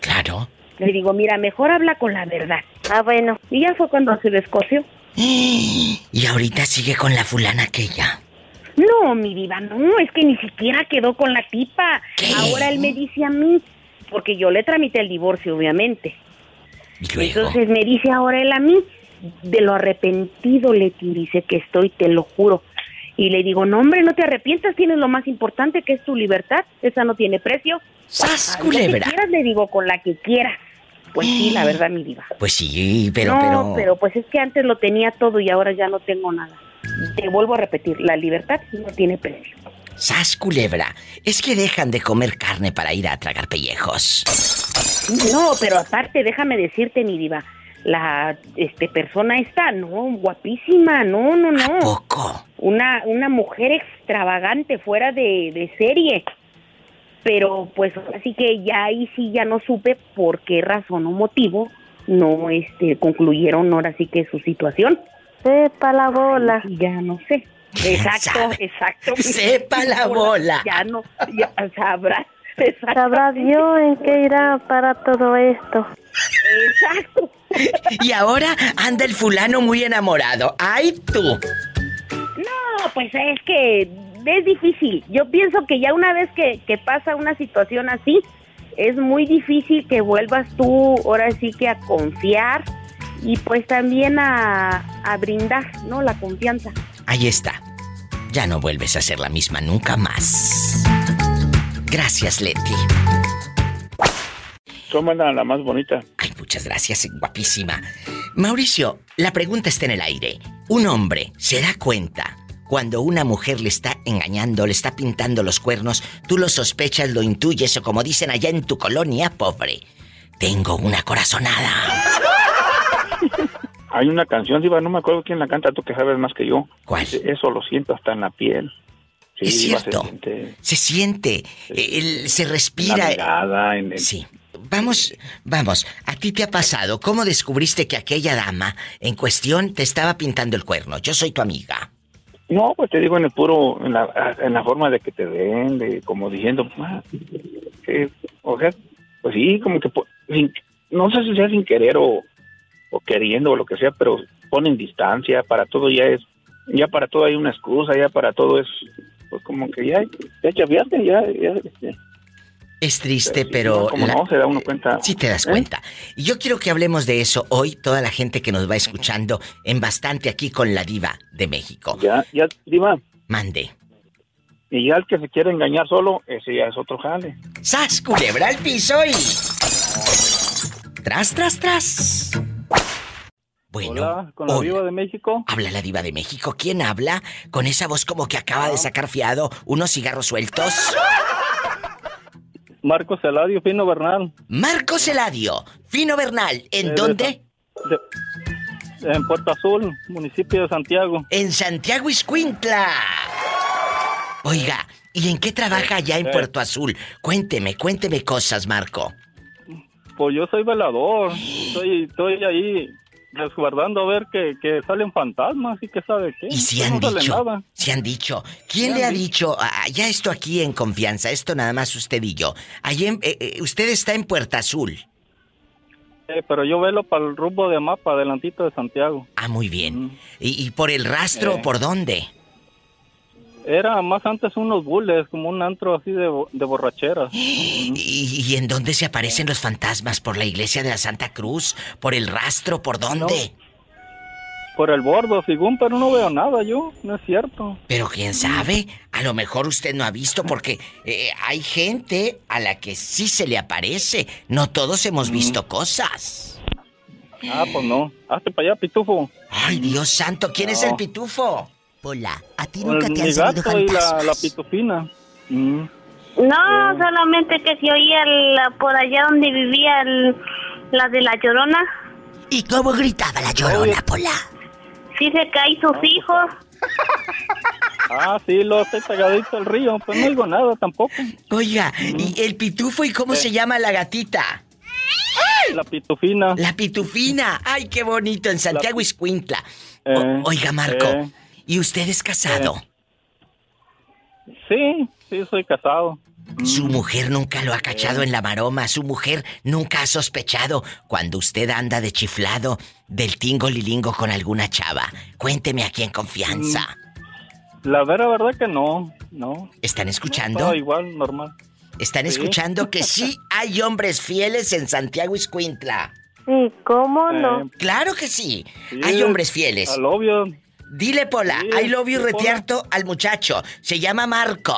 S2: Claro.
S18: Le digo, mira, mejor habla con la verdad. Ah, bueno. Y ya fue cuando se descoció.
S2: Y ahorita sigue con la fulana aquella.
S18: No, mi diva, no, es que ni siquiera quedó con la tipa. Ahora él me dice a mí, porque yo le tramité el divorcio, obviamente. Entonces me dice ahora él a mí, de lo arrepentido, le dice que estoy, te lo juro. Y le digo, no hombre, no te arrepientas, tienes lo más importante que es tu libertad, esa no tiene precio.
S2: ¡Sas, culebra!
S18: quieras, le digo, con la que quieras. Pues sí, la verdad, mi diva.
S2: Pues sí, pero,
S18: no,
S2: pero...
S18: pero pues es que antes lo tenía todo y ahora ya no tengo nada. Te vuelvo a repetir, la libertad no tiene precio.
S2: ¡Sas, culebra! Es que dejan de comer carne para ir a tragar pellejos.
S18: No, pero aparte, déjame decirte, mi diva, la este persona esta, no, guapísima, no, no, no.
S2: poco?
S18: Una, una mujer extravagante, fuera de, de serie. Pero pues así que ya ahí sí ya no supe por qué razón o motivo no este concluyeron ahora sí que su situación.
S6: Sepa la bola.
S18: Ya no sé. Exacto, exacto.
S2: Sepa la bola.
S18: Ya no, ya sabrá.
S6: Sabrá Dios en qué irá para todo esto.
S18: Exacto.
S2: Y ahora anda el fulano muy enamorado. ¡Ay, tú!
S18: No, pues es que es difícil. Yo pienso que ya una vez que, que pasa una situación así, es muy difícil que vuelvas tú ahora sí que a confiar y pues también a, a brindar, ¿no? La confianza.
S2: Ahí está. Ya no vuelves a ser la misma nunca más. Gracias, Leti.
S8: Tómala la más bonita.
S2: Ay, muchas gracias, guapísima. Mauricio, la pregunta está en el aire. ¿Un hombre se da cuenta cuando una mujer le está engañando, le está pintando los cuernos? Tú lo sospechas, lo intuyes o como dicen allá en tu colonia, pobre. Tengo una corazonada.
S8: Hay una canción, Diva, no me acuerdo quién la canta, tú que sabes más que yo.
S2: ¿Cuál?
S8: Eso lo siento hasta en la piel. Sí,
S2: es cierto.
S8: Se siente
S2: Se siente, el- se respira.
S8: mirada, en el-
S2: Sí. Vamos, vamos, a ti te ha pasado. ¿Cómo descubriste que aquella dama en cuestión te estaba pintando el cuerno? Yo soy tu amiga.
S8: No, pues te digo en el puro, en la, en la forma de que te ven, de como diciendo, ah, o sea, pues sí, como que, sin- no sé si sea sin querer o, o queriendo o lo que sea, pero ponen distancia, para todo ya es, ya para todo hay una excusa, ya para todo es, pues como que ya, ya chaveaste, ya, ya, ya.
S2: Es triste, pero...
S8: no, se da uno cuenta.
S2: Sí te das
S8: ¿Eh?
S2: cuenta. Y yo quiero que hablemos de eso hoy, toda la gente que nos va escuchando en bastante aquí con la diva de México.
S8: Ya, ya, Diva.
S2: Mande.
S8: Y ya el que se quiere engañar solo, ese ya es otro jale.
S2: ¡Sas, culebra al piso y... Tras, tras, tras. Bueno,
S19: Hola, con la
S2: hola.
S19: Viva de México.
S2: Habla la diva de México. ¿Quién habla? Con esa voz como que acaba de sacar fiado unos cigarros sueltos.
S19: Marcos Eladio, Fino Bernal.
S2: Marcos Eladio, Fino Bernal, ¿en
S19: Eh,
S2: dónde?
S19: de- en Puerto Azul, municipio de Santiago.
S2: En Santiago Iscuintla. Oiga, ¿y en qué trabaja allá en
S19: Eh.
S2: Puerto Azul? Cuénteme, cuénteme cosas, Marco.
S19: Pues yo soy velador. Estoy, estoy ahí resguardando a ver que, que salen fantasmas y que sabe qué.
S2: Y si han
S19: no
S2: dicho, si han dicho, ¿quién le
S19: han
S2: ha dicho? Ah, ya esto aquí en confianza, esto nada más usted y yo. Allí en- eh, eh, usted está en Puerto Azul.
S19: Eh, pero yo velo para el rumbo de mapa, adelantito de Santiago.
S2: Ah, muy bien. ¿Y, y por el rastro,
S19: Eh.
S2: por dónde?
S19: Era más antes unos bules, como un antro así de, de borracheras.
S2: ¿Y, y en dónde se aparecen los fantasmas? ¿Por la iglesia de la Santa Cruz? ¿Por el rastro? ¿Por dónde?
S19: Por el bordo, según, pero no veo nada yo, no es cierto.
S2: Pero quién sabe, a lo mejor usted no ha visto porque eh, hay gente a la que sí se le aparece. No todos hemos visto cosas.
S19: Ah, pues no. Hazte para allá, pitufo.
S2: Ay, Dios santo, ¿quién es el pitufo? Hola, ¿a ti
S19: El- mi gato y la, la pitufina. Mm.
S6: No, solamente que si oía la- por allá donde vivía el- la de la llorona.
S2: ¿Y cómo gritaba la llorona, Pola?
S6: Sí se caí sus hijos.
S19: Ah, sí, lo estoy pegadito al río, pues no digo nada tampoco.
S2: Oiga, ¿y el pitufo y cómo se llama la gatita?
S19: La pitufina.
S2: La pitufina. Ay, qué bonito, en Santiago Iscuintla. Eh, oiga, Marco, eh. ¿Y usted es casado?
S19: Sí, sí, soy casado.
S2: Su mujer nunca lo ha cachado en la maroma, su mujer nunca ha sospechado cuando usted anda de chiflado del tingo lilingo con alguna chava. Cuénteme aquí en confianza.
S19: Mm, la vera verdad que no, no.
S2: ¿Están escuchando?
S19: igual, normal.
S2: Están escuchando que sí hay hombres fieles en Santiago Iscuintla.
S6: Sí, ¿cómo no?
S2: Eh, claro que sí. hay hombres fieles.
S19: Al obvio.
S2: Dile, Pola, I love you retierto al muchacho. Se llama Marco.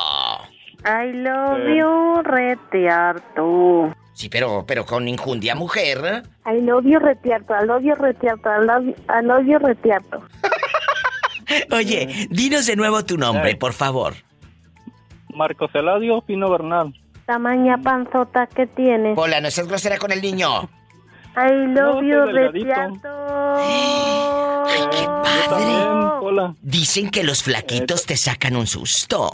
S6: I love you retierto.
S2: Sí, pero, pero con injundia mujer.
S6: I love you retierto, I love you retierto, I love, you retierto.
S2: Oye, dinos de nuevo tu nombre, por favor.
S19: Marco Celadio Pino Bernal.
S6: Tamaña panzota que tiene.
S2: Hola, no seas grosera con el niño.
S6: I love you, retierto.
S2: Ay, qué padre. Dicen que los flaquitos te sacan un susto.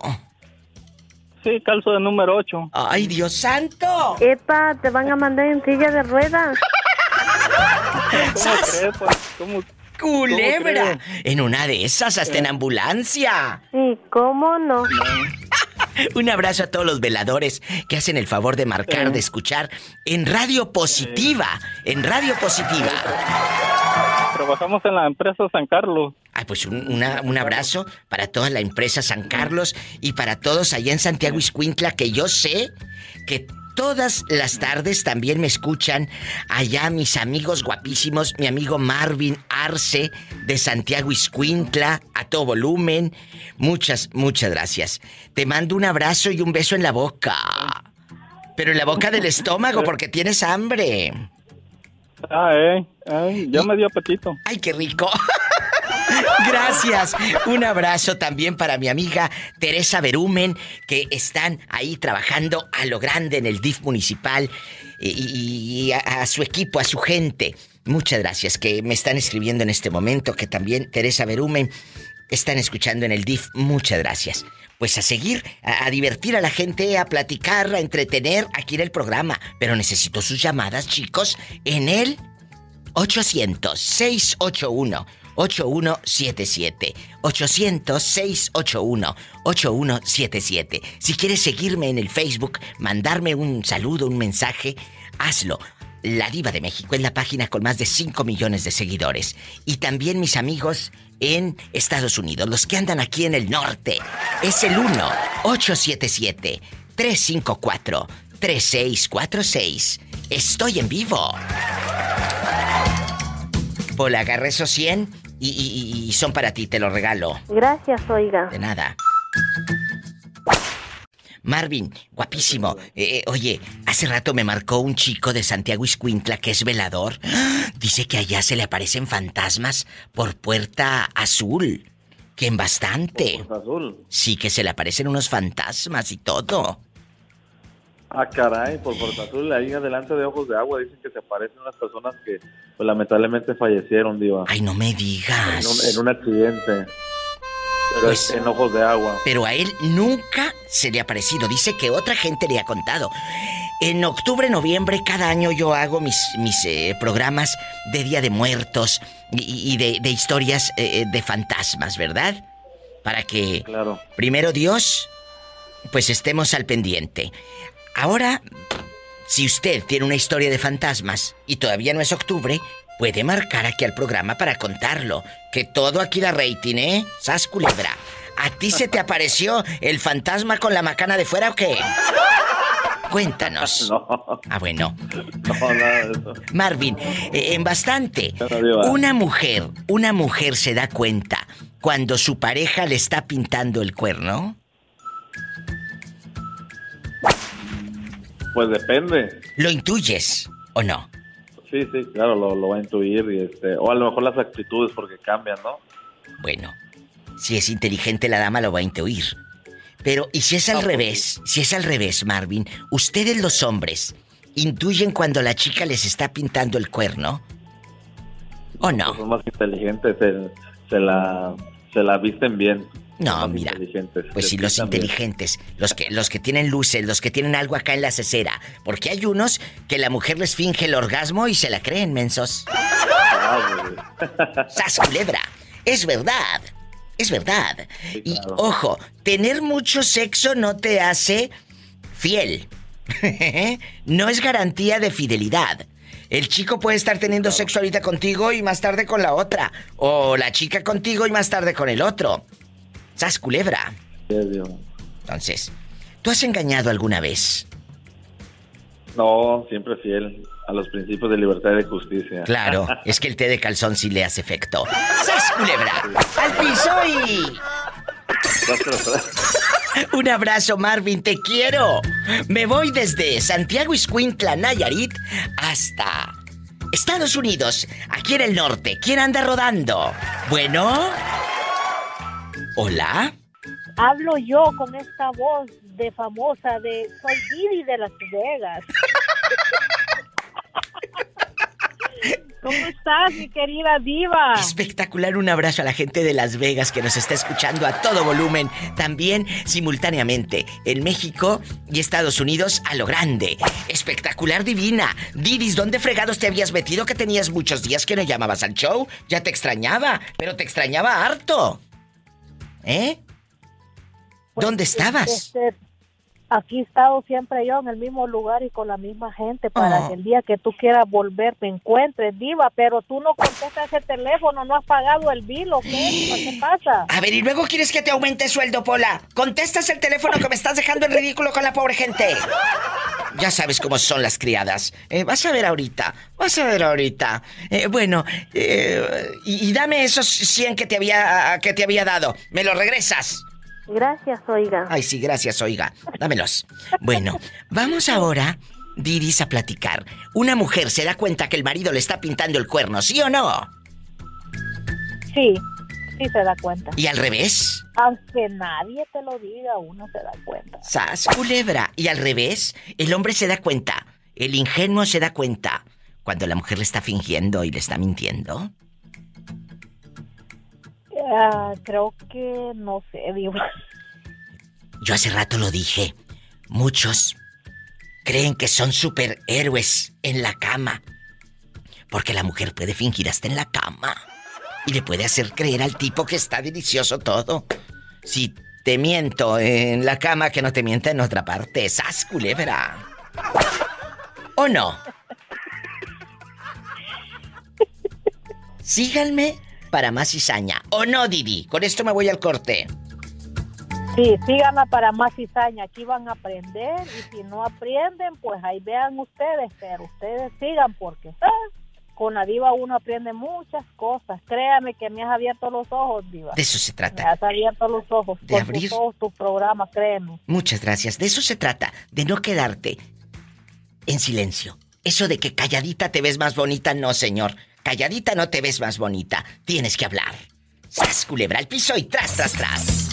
S19: Sí, calzo de número 8.
S2: ¡Ay, Dios santo!
S6: Epa, te van a mandar en silla de ruedas.
S19: ¿Cómo crees? Pues? ¿Cómo,
S2: ¡Culebra! En una de esas, hasta en eh. ambulancia.
S6: Sí, ¿cómo no?
S2: Un abrazo a todos los veladores que hacen el favor de marcar, de escuchar en Radio Positiva. En Radio Positiva.
S19: Trabajamos en la empresa San Carlos.
S2: Ah, pues un, abrazo para toda la empresa San Carlos y para todos allá en Santiago Iscuintla, que yo sé que todas las tardes también me escuchan allá mis amigos guapísimos, mi amigo Marvin Arce de Santiago Iscuintla, a todo volumen. Muchas, muchas gracias. Te mando un abrazo y un beso en la boca. Pero en la boca del estómago porque tienes hambre.
S19: Ah, eh. ya me dio apetito.
S2: Ay, qué rico. Gracias. Un abrazo también para mi amiga Teresa Berumen, que están ahí trabajando a lo grande en el DIF municipal y, a, su equipo, a su gente. Muchas gracias que me están escribiendo en este momento, que también Teresa Berumen están escuchando en el DIF. Muchas gracias. Pues a seguir, a, a, divertir a la gente, a platicar, a entretener aquí en el programa. Pero necesito sus llamadas, chicos, en el 800-681. 8177 800-681-8177. Si quieres seguirme en el Facebook, mandarme un saludo, un mensaje, hazlo. La Diva de México es la página con más de 5 millones de seguidores. Y también mis amigos en Estados Unidos, los que andan aquí en el norte. Es el 1-877-354-3646. Estoy en vivo. Pola, agarré esos 100 y, son para ti, te lo regalo.
S6: Gracias, oiga.
S2: De nada. Marvin, guapísimo. Eh, eh, oye, hace rato me marcó un chico de Santiago Iscuintla que es velador. Dice que allá se le aparecen fantasmas por puerta azul. Que en bastante.
S19: puerta azul?
S2: Sí, que se le aparecen unos fantasmas y todo.
S19: Ah, caray, por Puerto Azul, ahí adelante de Ojos de Agua, dicen que se aparecen unas personas que pues, lamentablemente fallecieron, Diva.
S2: Ay, no me digas.
S19: En un, accidente. Pero pues, en Ojos de Agua.
S2: Pero a él nunca se le ha aparecido. Dice que otra gente le ha contado. En octubre, noviembre, cada año yo hago mis, mis eh, programas de Día de Muertos y, de, historias eh, de fantasmas, ¿verdad? Para que,
S19: claro.
S2: primero Dios, pues estemos al pendiente. Ahora, si usted tiene una historia de fantasmas y todavía no es octubre, puede marcar aquí al programa para contarlo. Que todo aquí da rating, ¿eh? Sas culebra. ¿A ti se te apareció el fantasma con la macana de fuera o qué? Cuéntanos.
S19: No.
S2: Ah, bueno.
S19: No.
S2: Marvin, eh, en bastante. Una mujer, una mujer se da cuenta cuando su pareja le está pintando el cuerno.
S19: Pues depende.
S2: ¿Lo intuyes o no?
S19: Sí, sí, claro, lo, va a intuir y este, o a lo mejor las actitudes porque cambian, ¿no?
S2: Bueno, si es inteligente la dama lo va a intuir. Pero, ¿y si es al pues revés? Si es al revés, Marvin, ustedes los hombres intuyen cuando la chica les está pintando el cuerno. ¿O no?
S19: Pues son más inteligentes, se, la, se la visten bien.
S2: No, mira. Pues sí, los inteligentes, los que, los que tienen luces, los que tienen algo acá en la cesera. Porque hay unos que la mujer les finge el orgasmo y se la creen, mensos. ¡Sas culebra! Es verdad. Es verdad. y ojo, tener mucho sexo no te hace fiel. no es garantía de fidelidad. El chico puede estar teniendo sexo ahorita contigo y más tarde con la otra. O la chica contigo y más tarde con el otro. ¿Sas culebra? Entonces, ¿tú has engañado alguna vez?
S20: No, siempre fiel a los principios de libertad y de justicia.
S2: Claro, es que el té de calzón sí le hace efecto. ¡Sas culebra! ¡Al piso y... Un abrazo, Marvin, te quiero. Me voy desde Santiago Iscuintla, Nayarit, hasta Estados Unidos, aquí en el norte. ¿Quién anda rodando? Bueno. ¿Hola?
S21: Hablo yo con esta voz de famosa de Soy Didi de Las Vegas. ¿Cómo estás, mi querida diva?
S2: Espectacular, un abrazo a la gente de Las Vegas que nos está escuchando a todo volumen, también simultáneamente en México y Estados Unidos a lo grande. Espectacular, divina. Didis, ¿dónde fregados te habías metido que tenías muchos días que no llamabas al show? Ya te extrañaba, pero te extrañaba harto. ¿Eh? Pues, ¿Dónde estabas?
S21: Este, aquí he estado siempre yo en el mismo lugar y con la misma gente para oh. que el día que tú quieras volver te encuentres, diva, pero tú no contestas ese teléfono, no has pagado el bill o qué, ¿qué pasa?
S2: A ver, y luego quieres que te aumente sueldo, Pola. Contestas el teléfono que me estás dejando en ridículo con la pobre gente. Ya sabes cómo son las criadas. Eh, vas a ver ahorita, vas a ver ahorita. Eh, bueno, eh, y, y, dame esos 100 que te había que te había dado. ¿Me los regresas?
S21: Gracias, oiga.
S2: Ay, sí, gracias, oiga. Dámelos. Bueno, vamos ahora, Diris, a platicar. Una mujer se da cuenta que el marido le está pintando el cuerno, ¿sí o no?
S21: Sí, sí se da cuenta.
S2: ¿Y al revés?
S21: Aunque nadie te lo diga, uno se da cuenta.
S2: Sas, culebra. ¿Y al revés? El hombre se da cuenta. El ingenuo se da cuenta. Cuando la mujer le está fingiendo y le está mintiendo.
S21: Ah, creo que no sé, digo.
S2: Yo hace rato lo dije. Muchos creen que son superhéroes en la cama. Porque la mujer puede fingir hasta en la cama. Y le puede hacer creer al tipo que está delicioso todo. Si te miento en la cama, que no te mienta en otra parte. ¡Sas, culebra! ¿O no? Síganme para más cizaña. ¿O no, Didi? Con esto me voy al corte.
S21: Sí, síganme para más cizaña. Aquí van a aprender y si no aprenden, pues ahí vean ustedes, pero ustedes sigan porque ah, con la diva uno aprende muchas cosas. Créame que me has abierto los ojos, diva.
S2: De eso se trata.
S21: Me has abierto los ojos. De abrir todos tus programas, créeme.
S2: Muchas gracias. De eso se trata, de no quedarte en silencio. Eso de que calladita te ves más bonita, no, señor. Calladita no te ves más bonita. Tienes que hablar. Sas, culebra al piso y tras, tras, tras.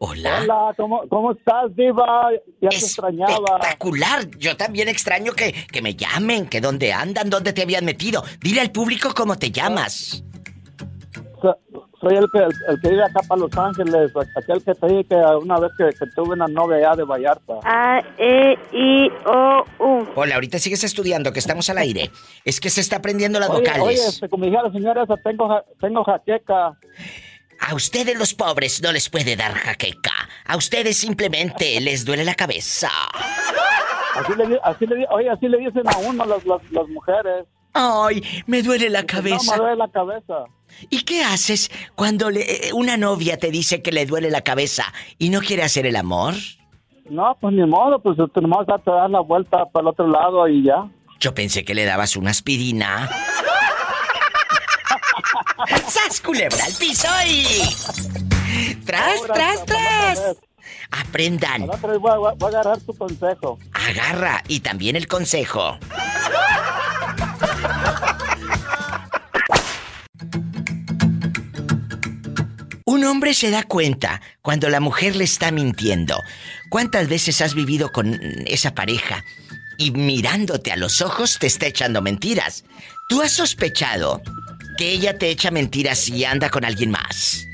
S2: Hola.
S22: Hola, ¿cómo, estás, Diva? Ya te extrañaba.
S2: Espectacular. Yo también extraño que, que me llamen, que dónde andan, dónde te habían metido. Dile al público cómo te llamas.
S22: Soy el que, el, que vive acá para Los Ángeles, aquel que te dije que una vez que, tuve una novia de Vallarta.
S21: A, E, I, O, U.
S2: Hola, ahorita sigues estudiando, que estamos al aire. Es que se está aprendiendo las vocales.
S22: Oye, este, como dije a la señora tengo, tengo jaqueca.
S2: A ustedes los pobres no les puede dar jaqueca. A ustedes simplemente les duele la cabeza.
S22: Así le, así le, oye, así le dicen a uno las, las, las mujeres.
S2: Ay, me duele la cabeza.
S22: No, me duele la cabeza.
S2: ¿Y qué haces cuando le, una novia te dice que le duele la cabeza y no quiere hacer el amor?
S22: No, pues ni modo, pues tenemos que dar la vuelta para el otro lado y ya.
S2: Yo pensé que le dabas una aspirina. ¡Sas culebra al piso y... ¡Tras, tras, tras! Aprendan.
S22: voy a agarrar tu consejo.
S2: Agarra y también el consejo. Un hombre se da cuenta cuando la mujer le está mintiendo. ¿Cuántas veces has vivido con esa pareja y mirándote a los ojos te está echando mentiras? ¿Tú has sospechado que ella te echa mentiras y anda con alguien más?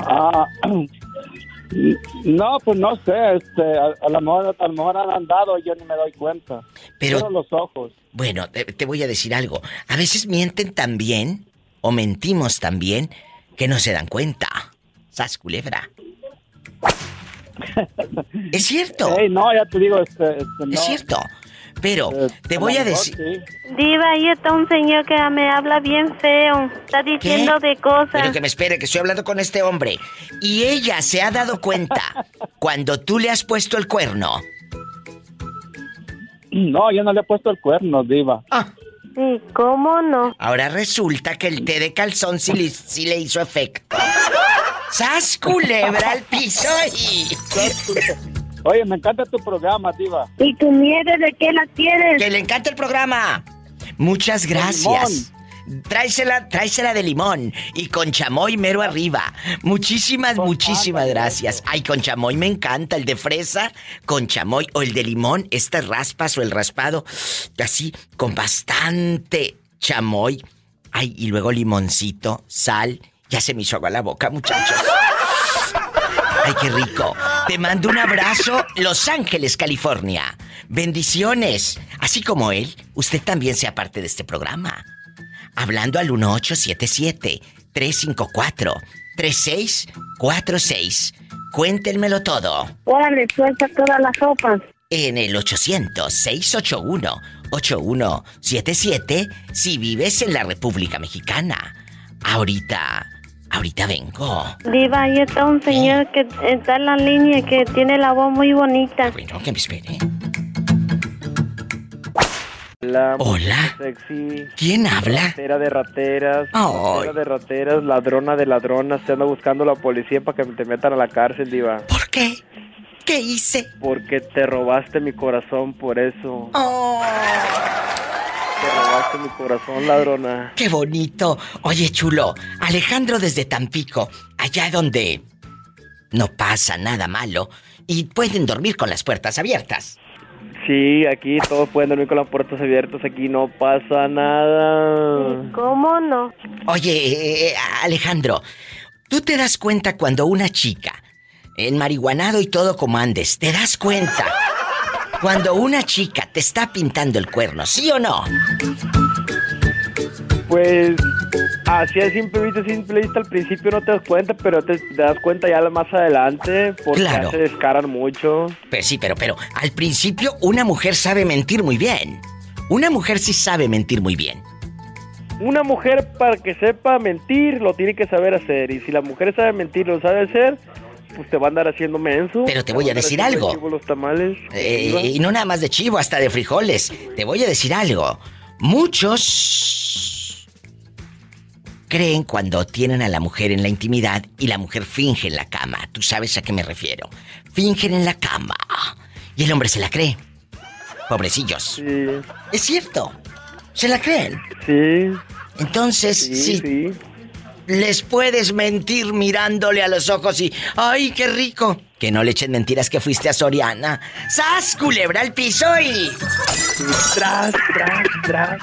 S22: Ah, no, pues no sé, este, a, lo mejor, a lo mejor han andado y yo ni me doy cuenta.
S2: Pero
S22: los ojos.
S2: Bueno, te, te, voy a decir algo. A veces mienten también, o mentimos también, que no se dan cuenta. Sas culebra. es cierto.
S22: no, ya te digo, este, este
S2: Es cierto. Pero eh, te voy a decir.
S6: Diva, ahí está un señor que me habla bien feo. Está diciendo de cosas.
S2: Pero que me espere, que estoy hablando con este hombre. Y ella se ha dado cuenta cuando tú le has puesto el cuerno.
S22: No, yo no le he puesto el cuerno, Diva.
S6: Ah. Sí, ¿cómo no?
S2: Ahora resulta que el té de calzón sí le, sí le hizo efecto. ¡Sas culebra al piso y...
S22: Oye, me encanta tu programa, Diva.
S6: ¿Y tu nieve de qué la quieres?
S2: Que le encanta el programa. Muchas gracias. Tráesela, tráesela de limón y con chamoy mero arriba. Muchísimas, muchísimas gracias. Ay, con chamoy me encanta. El de fresa con chamoy o el de limón, estas raspas o el raspado, así, con bastante chamoy. Ay, y luego limoncito, sal. Ya se me hizo agua la boca, muchachos. Ay, qué rico. Te mando un abrazo, Los Ángeles, California. Bendiciones. Así como él, usted también sea parte de este programa. Hablando al 1877-354-3646. Cuéntenmelo todo.
S6: Órale, suelta todas las sopas.
S2: En el 800-681-8177 si vives en la República Mexicana. Ahorita Ahorita vengo.
S6: Diva, ahí está un señor que está en la línea que tiene la voz muy bonita.
S2: Bueno, que me espere.
S23: Hola.
S2: Hola.
S23: Sexy.
S2: ¿Quién habla?
S23: Ratera de rateras. Ratera de rateras, ladrona de ladronas. Se anda buscando la policía para que te metan a la cárcel, Diva.
S2: ¿Por qué? ¿Qué hice?
S23: Porque te robaste mi corazón, por eso.
S2: Oh.
S23: Te robaste mi corazón, ladrona.
S2: Qué bonito. Oye, chulo, Alejandro desde Tampico, allá donde no pasa nada malo y pueden dormir con las puertas abiertas.
S23: Sí, aquí todos pueden dormir con las puertas abiertas, aquí no pasa nada.
S6: ¿Cómo no?
S2: Oye, eh, eh, Alejandro, ¿tú te das cuenta cuando una chica, en marihuanado y todo como andes, te das cuenta cuando una chica te está pintando el cuerno, ¿sí o no?
S23: Pues así a simple vista, simple vista al principio no te das cuenta, pero te, das cuenta ya más adelante porque se descaran mucho.
S2: Pues sí, pero, pero al principio una mujer sabe mentir muy bien. Una mujer sí sabe mentir muy bien.
S23: Una mujer para que sepa mentir lo tiene que saber hacer y si la mujer sabe mentir lo sabe hacer, pues te va a andar haciendo menso.
S2: Pero te voy a decir algo.
S23: los tamales.
S2: Eh, y no nada más de chivo, hasta de frijoles. Te voy a decir algo. Muchos creen cuando tienen a la mujer en la intimidad y la mujer finge en la cama. Tú sabes a qué me refiero. Fingen en la cama. Y el hombre se la cree. Pobrecillos.
S23: Sí.
S2: Es cierto. ¿Se la creen?
S23: Sí.
S2: Entonces, sí. sí les puedes mentir mirándole a los ojos y ¡ay, qué rico! Que no le echen mentiras que fuiste a Soriana. ¡Sas, culebra al piso y...
S23: Tras, tras, tras,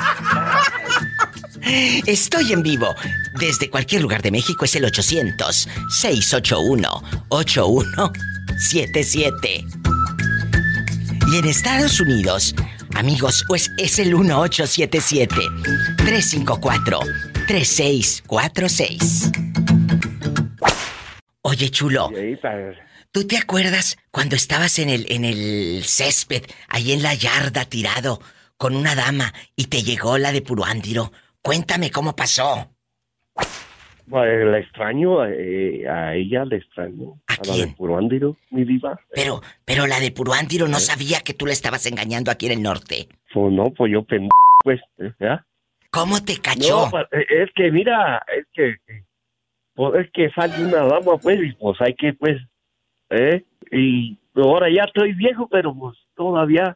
S2: Estoy en vivo. Desde cualquier lugar de México es el 800-681-8177. Y en Estados Unidos, amigos, pues es el 1877 354 3646. Oye, chulo. ¿Tú te acuerdas cuando estabas en el, en el césped, ahí en la yarda tirado, con una dama y te llegó la de Puruándiro? Cuéntame cómo pasó.
S23: la extraño, eh, a ella la extraño.
S2: ¿A, quién?
S23: la de Puruándiro, mi diva.
S2: Pero, pero la de Puruándiro no ¿Eh? sabía que tú la estabas engañando aquí en el norte.
S23: Pues no, pues yo pendejo, pues, ¿ya?
S2: ¿Cómo te cachó?
S23: No, eh, es que mira, es que pues es que sale una dama pues y pues hay que pues eh y ahora ya estoy viejo pero pues todavía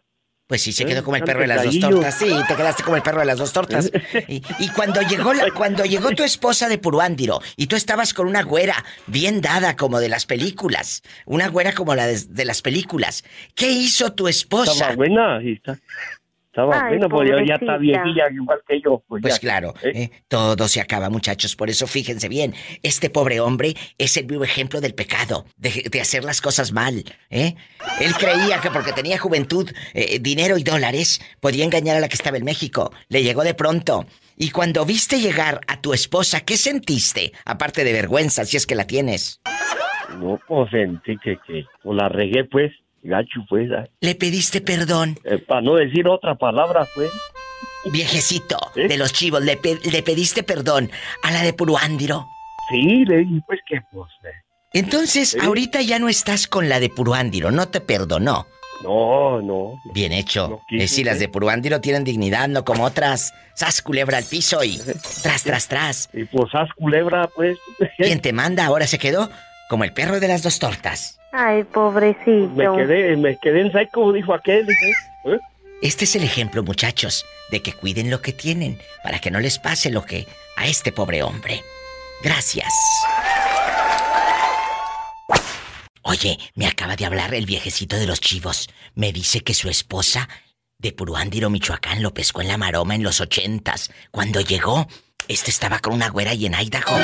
S2: pues sí, se quedó como el perro de las dos tortas. Sí, te quedaste como el perro de las dos tortas. Y, cuando llegó la, cuando llegó tu esposa de Puruándiro y tú estabas con una güera bien dada como de las películas, una güera como la de, las películas, ¿qué hizo tu esposa?
S23: Estaba buena,
S24: Estaba bueno, pues ya está viejilla igual que yo.
S2: Pues, pues claro, ¿eh? ¿eh? todo se acaba, muchachos. Por eso fíjense bien, este pobre hombre es el vivo ejemplo del pecado, de, hacer las cosas mal. ¿eh? Él creía que porque tenía juventud, eh, dinero y dólares, podía engañar a la que estaba en México. Le llegó de pronto. Y cuando viste llegar a tu esposa, ¿qué sentiste? Aparte de vergüenza, si es que la tienes.
S24: No, pues sentí que, que pues la regué, pues. Gacho, pues.
S2: ¿Le pediste perdón?
S24: Eh, para no decir otra palabra, pues.
S2: Viejecito ¿Eh? de los chivos, ¿le, pediste perdón a la de Puruándiro?
S24: Sí, le dije, pues que pues. Eh.
S2: Entonces, ahorita ya no estás con la de Puruándiro, no te perdonó.
S24: No, no.
S2: Bien hecho. es si las de Puruándiro tienen dignidad, no como otras. Sas culebra al piso y tras, tras, tras.
S24: Y pues sas culebra, pues.
S2: ¿Quién te manda? Ahora se quedó como el perro de las dos tortas.
S6: Ay, pobrecito.
S24: Me quedé, me quedé en como dijo aquel. ¿eh?
S2: Este es el ejemplo, muchachos, de que cuiden lo que tienen para que no les pase lo que a este pobre hombre. Gracias. Oye, me acaba de hablar el viejecito de los chivos. Me dice que su esposa de Puruándiro, Michoacán, lo pescó en la maroma en los ochentas. Cuando llegó, este estaba con una güera y en Idaho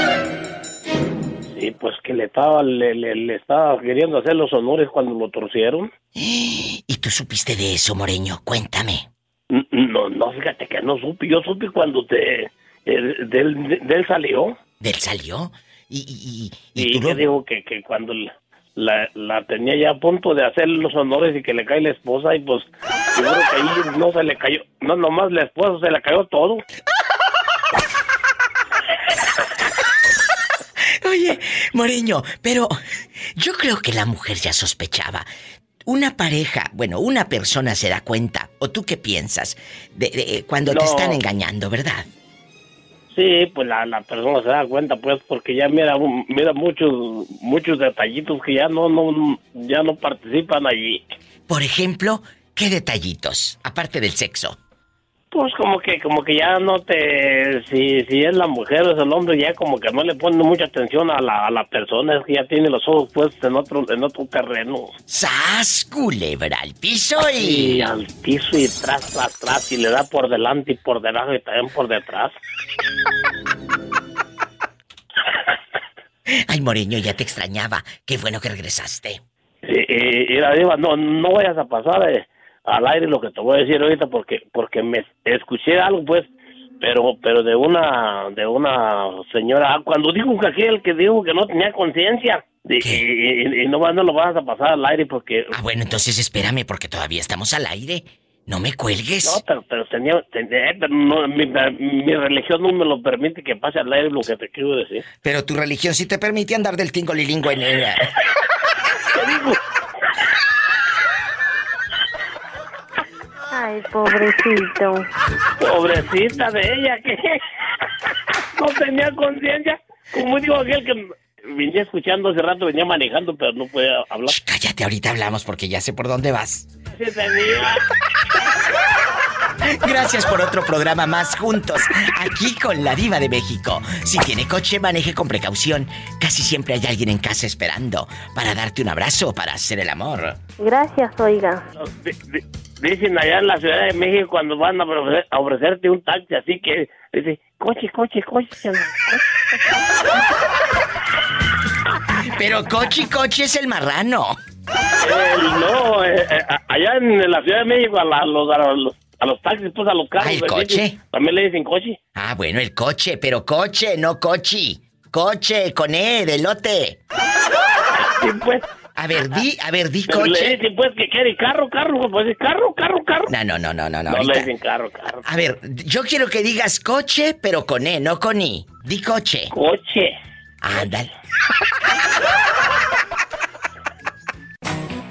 S11: le estaba, le, estaba queriendo hacer los honores cuando lo torcieron.
S2: ¿Y tú supiste de eso, Moreño? Cuéntame.
S11: No, no, fíjate que no supe. Yo supe cuando te, eh, de, él salió.
S2: ¿De él salió? Y,
S11: y, y, tú digo que, que cuando la, la, tenía ya a punto de hacer los honores y que le cae la esposa y pues yo creo que ahí no se le cayó, no nomás la esposa se le cayó todo.
S2: Oye, Moreño, pero yo creo que la mujer ya sospechaba. Una pareja, bueno, una persona se da cuenta, o tú qué piensas, de, cuando te están engañando, ¿verdad?
S11: Sí, pues la, la, persona se da cuenta, pues, porque ya mira, mira muchos, muchos detallitos que ya no, no, ya no participan allí.
S2: Por ejemplo, ¿qué detallitos, aparte del sexo?
S11: Pues como que, como que ya no te, si, si es la mujer o es el hombre, ya como que no le pone mucha atención a la, a la persona, es que ya tiene los ojos puestos en otro, en otro terreno.
S2: ¡Sas, culebra al piso y...
S11: y... al piso y tras, tras, tras, y le da por delante y por debajo y también por detrás.
S2: Ay, Moreño, ya te extrañaba. Qué bueno que regresaste.
S11: Y, y, la diva, no, no vayas a pasar, eh al aire lo que te voy a decir ahorita porque porque me escuché algo pues pero pero de una de una señora cuando dijo que aquel que dijo que no tenía conciencia y, y, no, no lo vas a pasar al aire porque
S2: ah bueno entonces espérame porque todavía estamos al aire no me cuelgues.
S11: No, pero, pero tenía, eh, no, mi, mi, religión no me lo permite que pase al aire lo que te quiero decir.
S2: Pero tu religión sí te permite andar del tingo lilingo en ella.
S11: ¿Qué digo?
S6: Ay, pobrecito.
S11: Pobrecita de ella, que no tenía conciencia. Como digo aquel que venía escuchando hace rato, venía manejando, pero no puede hablar.
S2: cállate, ahorita hablamos porque ya sé por dónde vas.
S11: Sí, tenía.
S2: Gracias por otro programa más juntos, aquí con la diva de México. Si tiene coche, maneje con precaución. Casi siempre hay alguien en casa esperando para darte un abrazo, para hacer el amor.
S6: Gracias, oiga.
S11: Dicen allá en la Ciudad de México cuando van a, ofrecerte un taxi, así que dice, coche, coche, coche.
S2: Pero coche, coche es el marrano.
S11: no, eh, eh, allá en la Ciudad de México a, los, a, los, taxis, pues a los carros.
S2: ¿Ah, el coche?
S11: También le dicen coche.
S2: Ah, bueno, el coche, pero coche, no coche. Coche, con E, de lote.
S11: Sí, pues.
S2: A ver, di, a ver, di coche.
S11: Le pues que quiere carro, carro, pues carro, carro, carro.
S2: No, no, no, no, no.
S11: No, no le dicen carro, carro.
S2: A ver, yo quiero que digas coche, pero con E, no con I. Di coche.
S11: Coche.
S2: Ándale.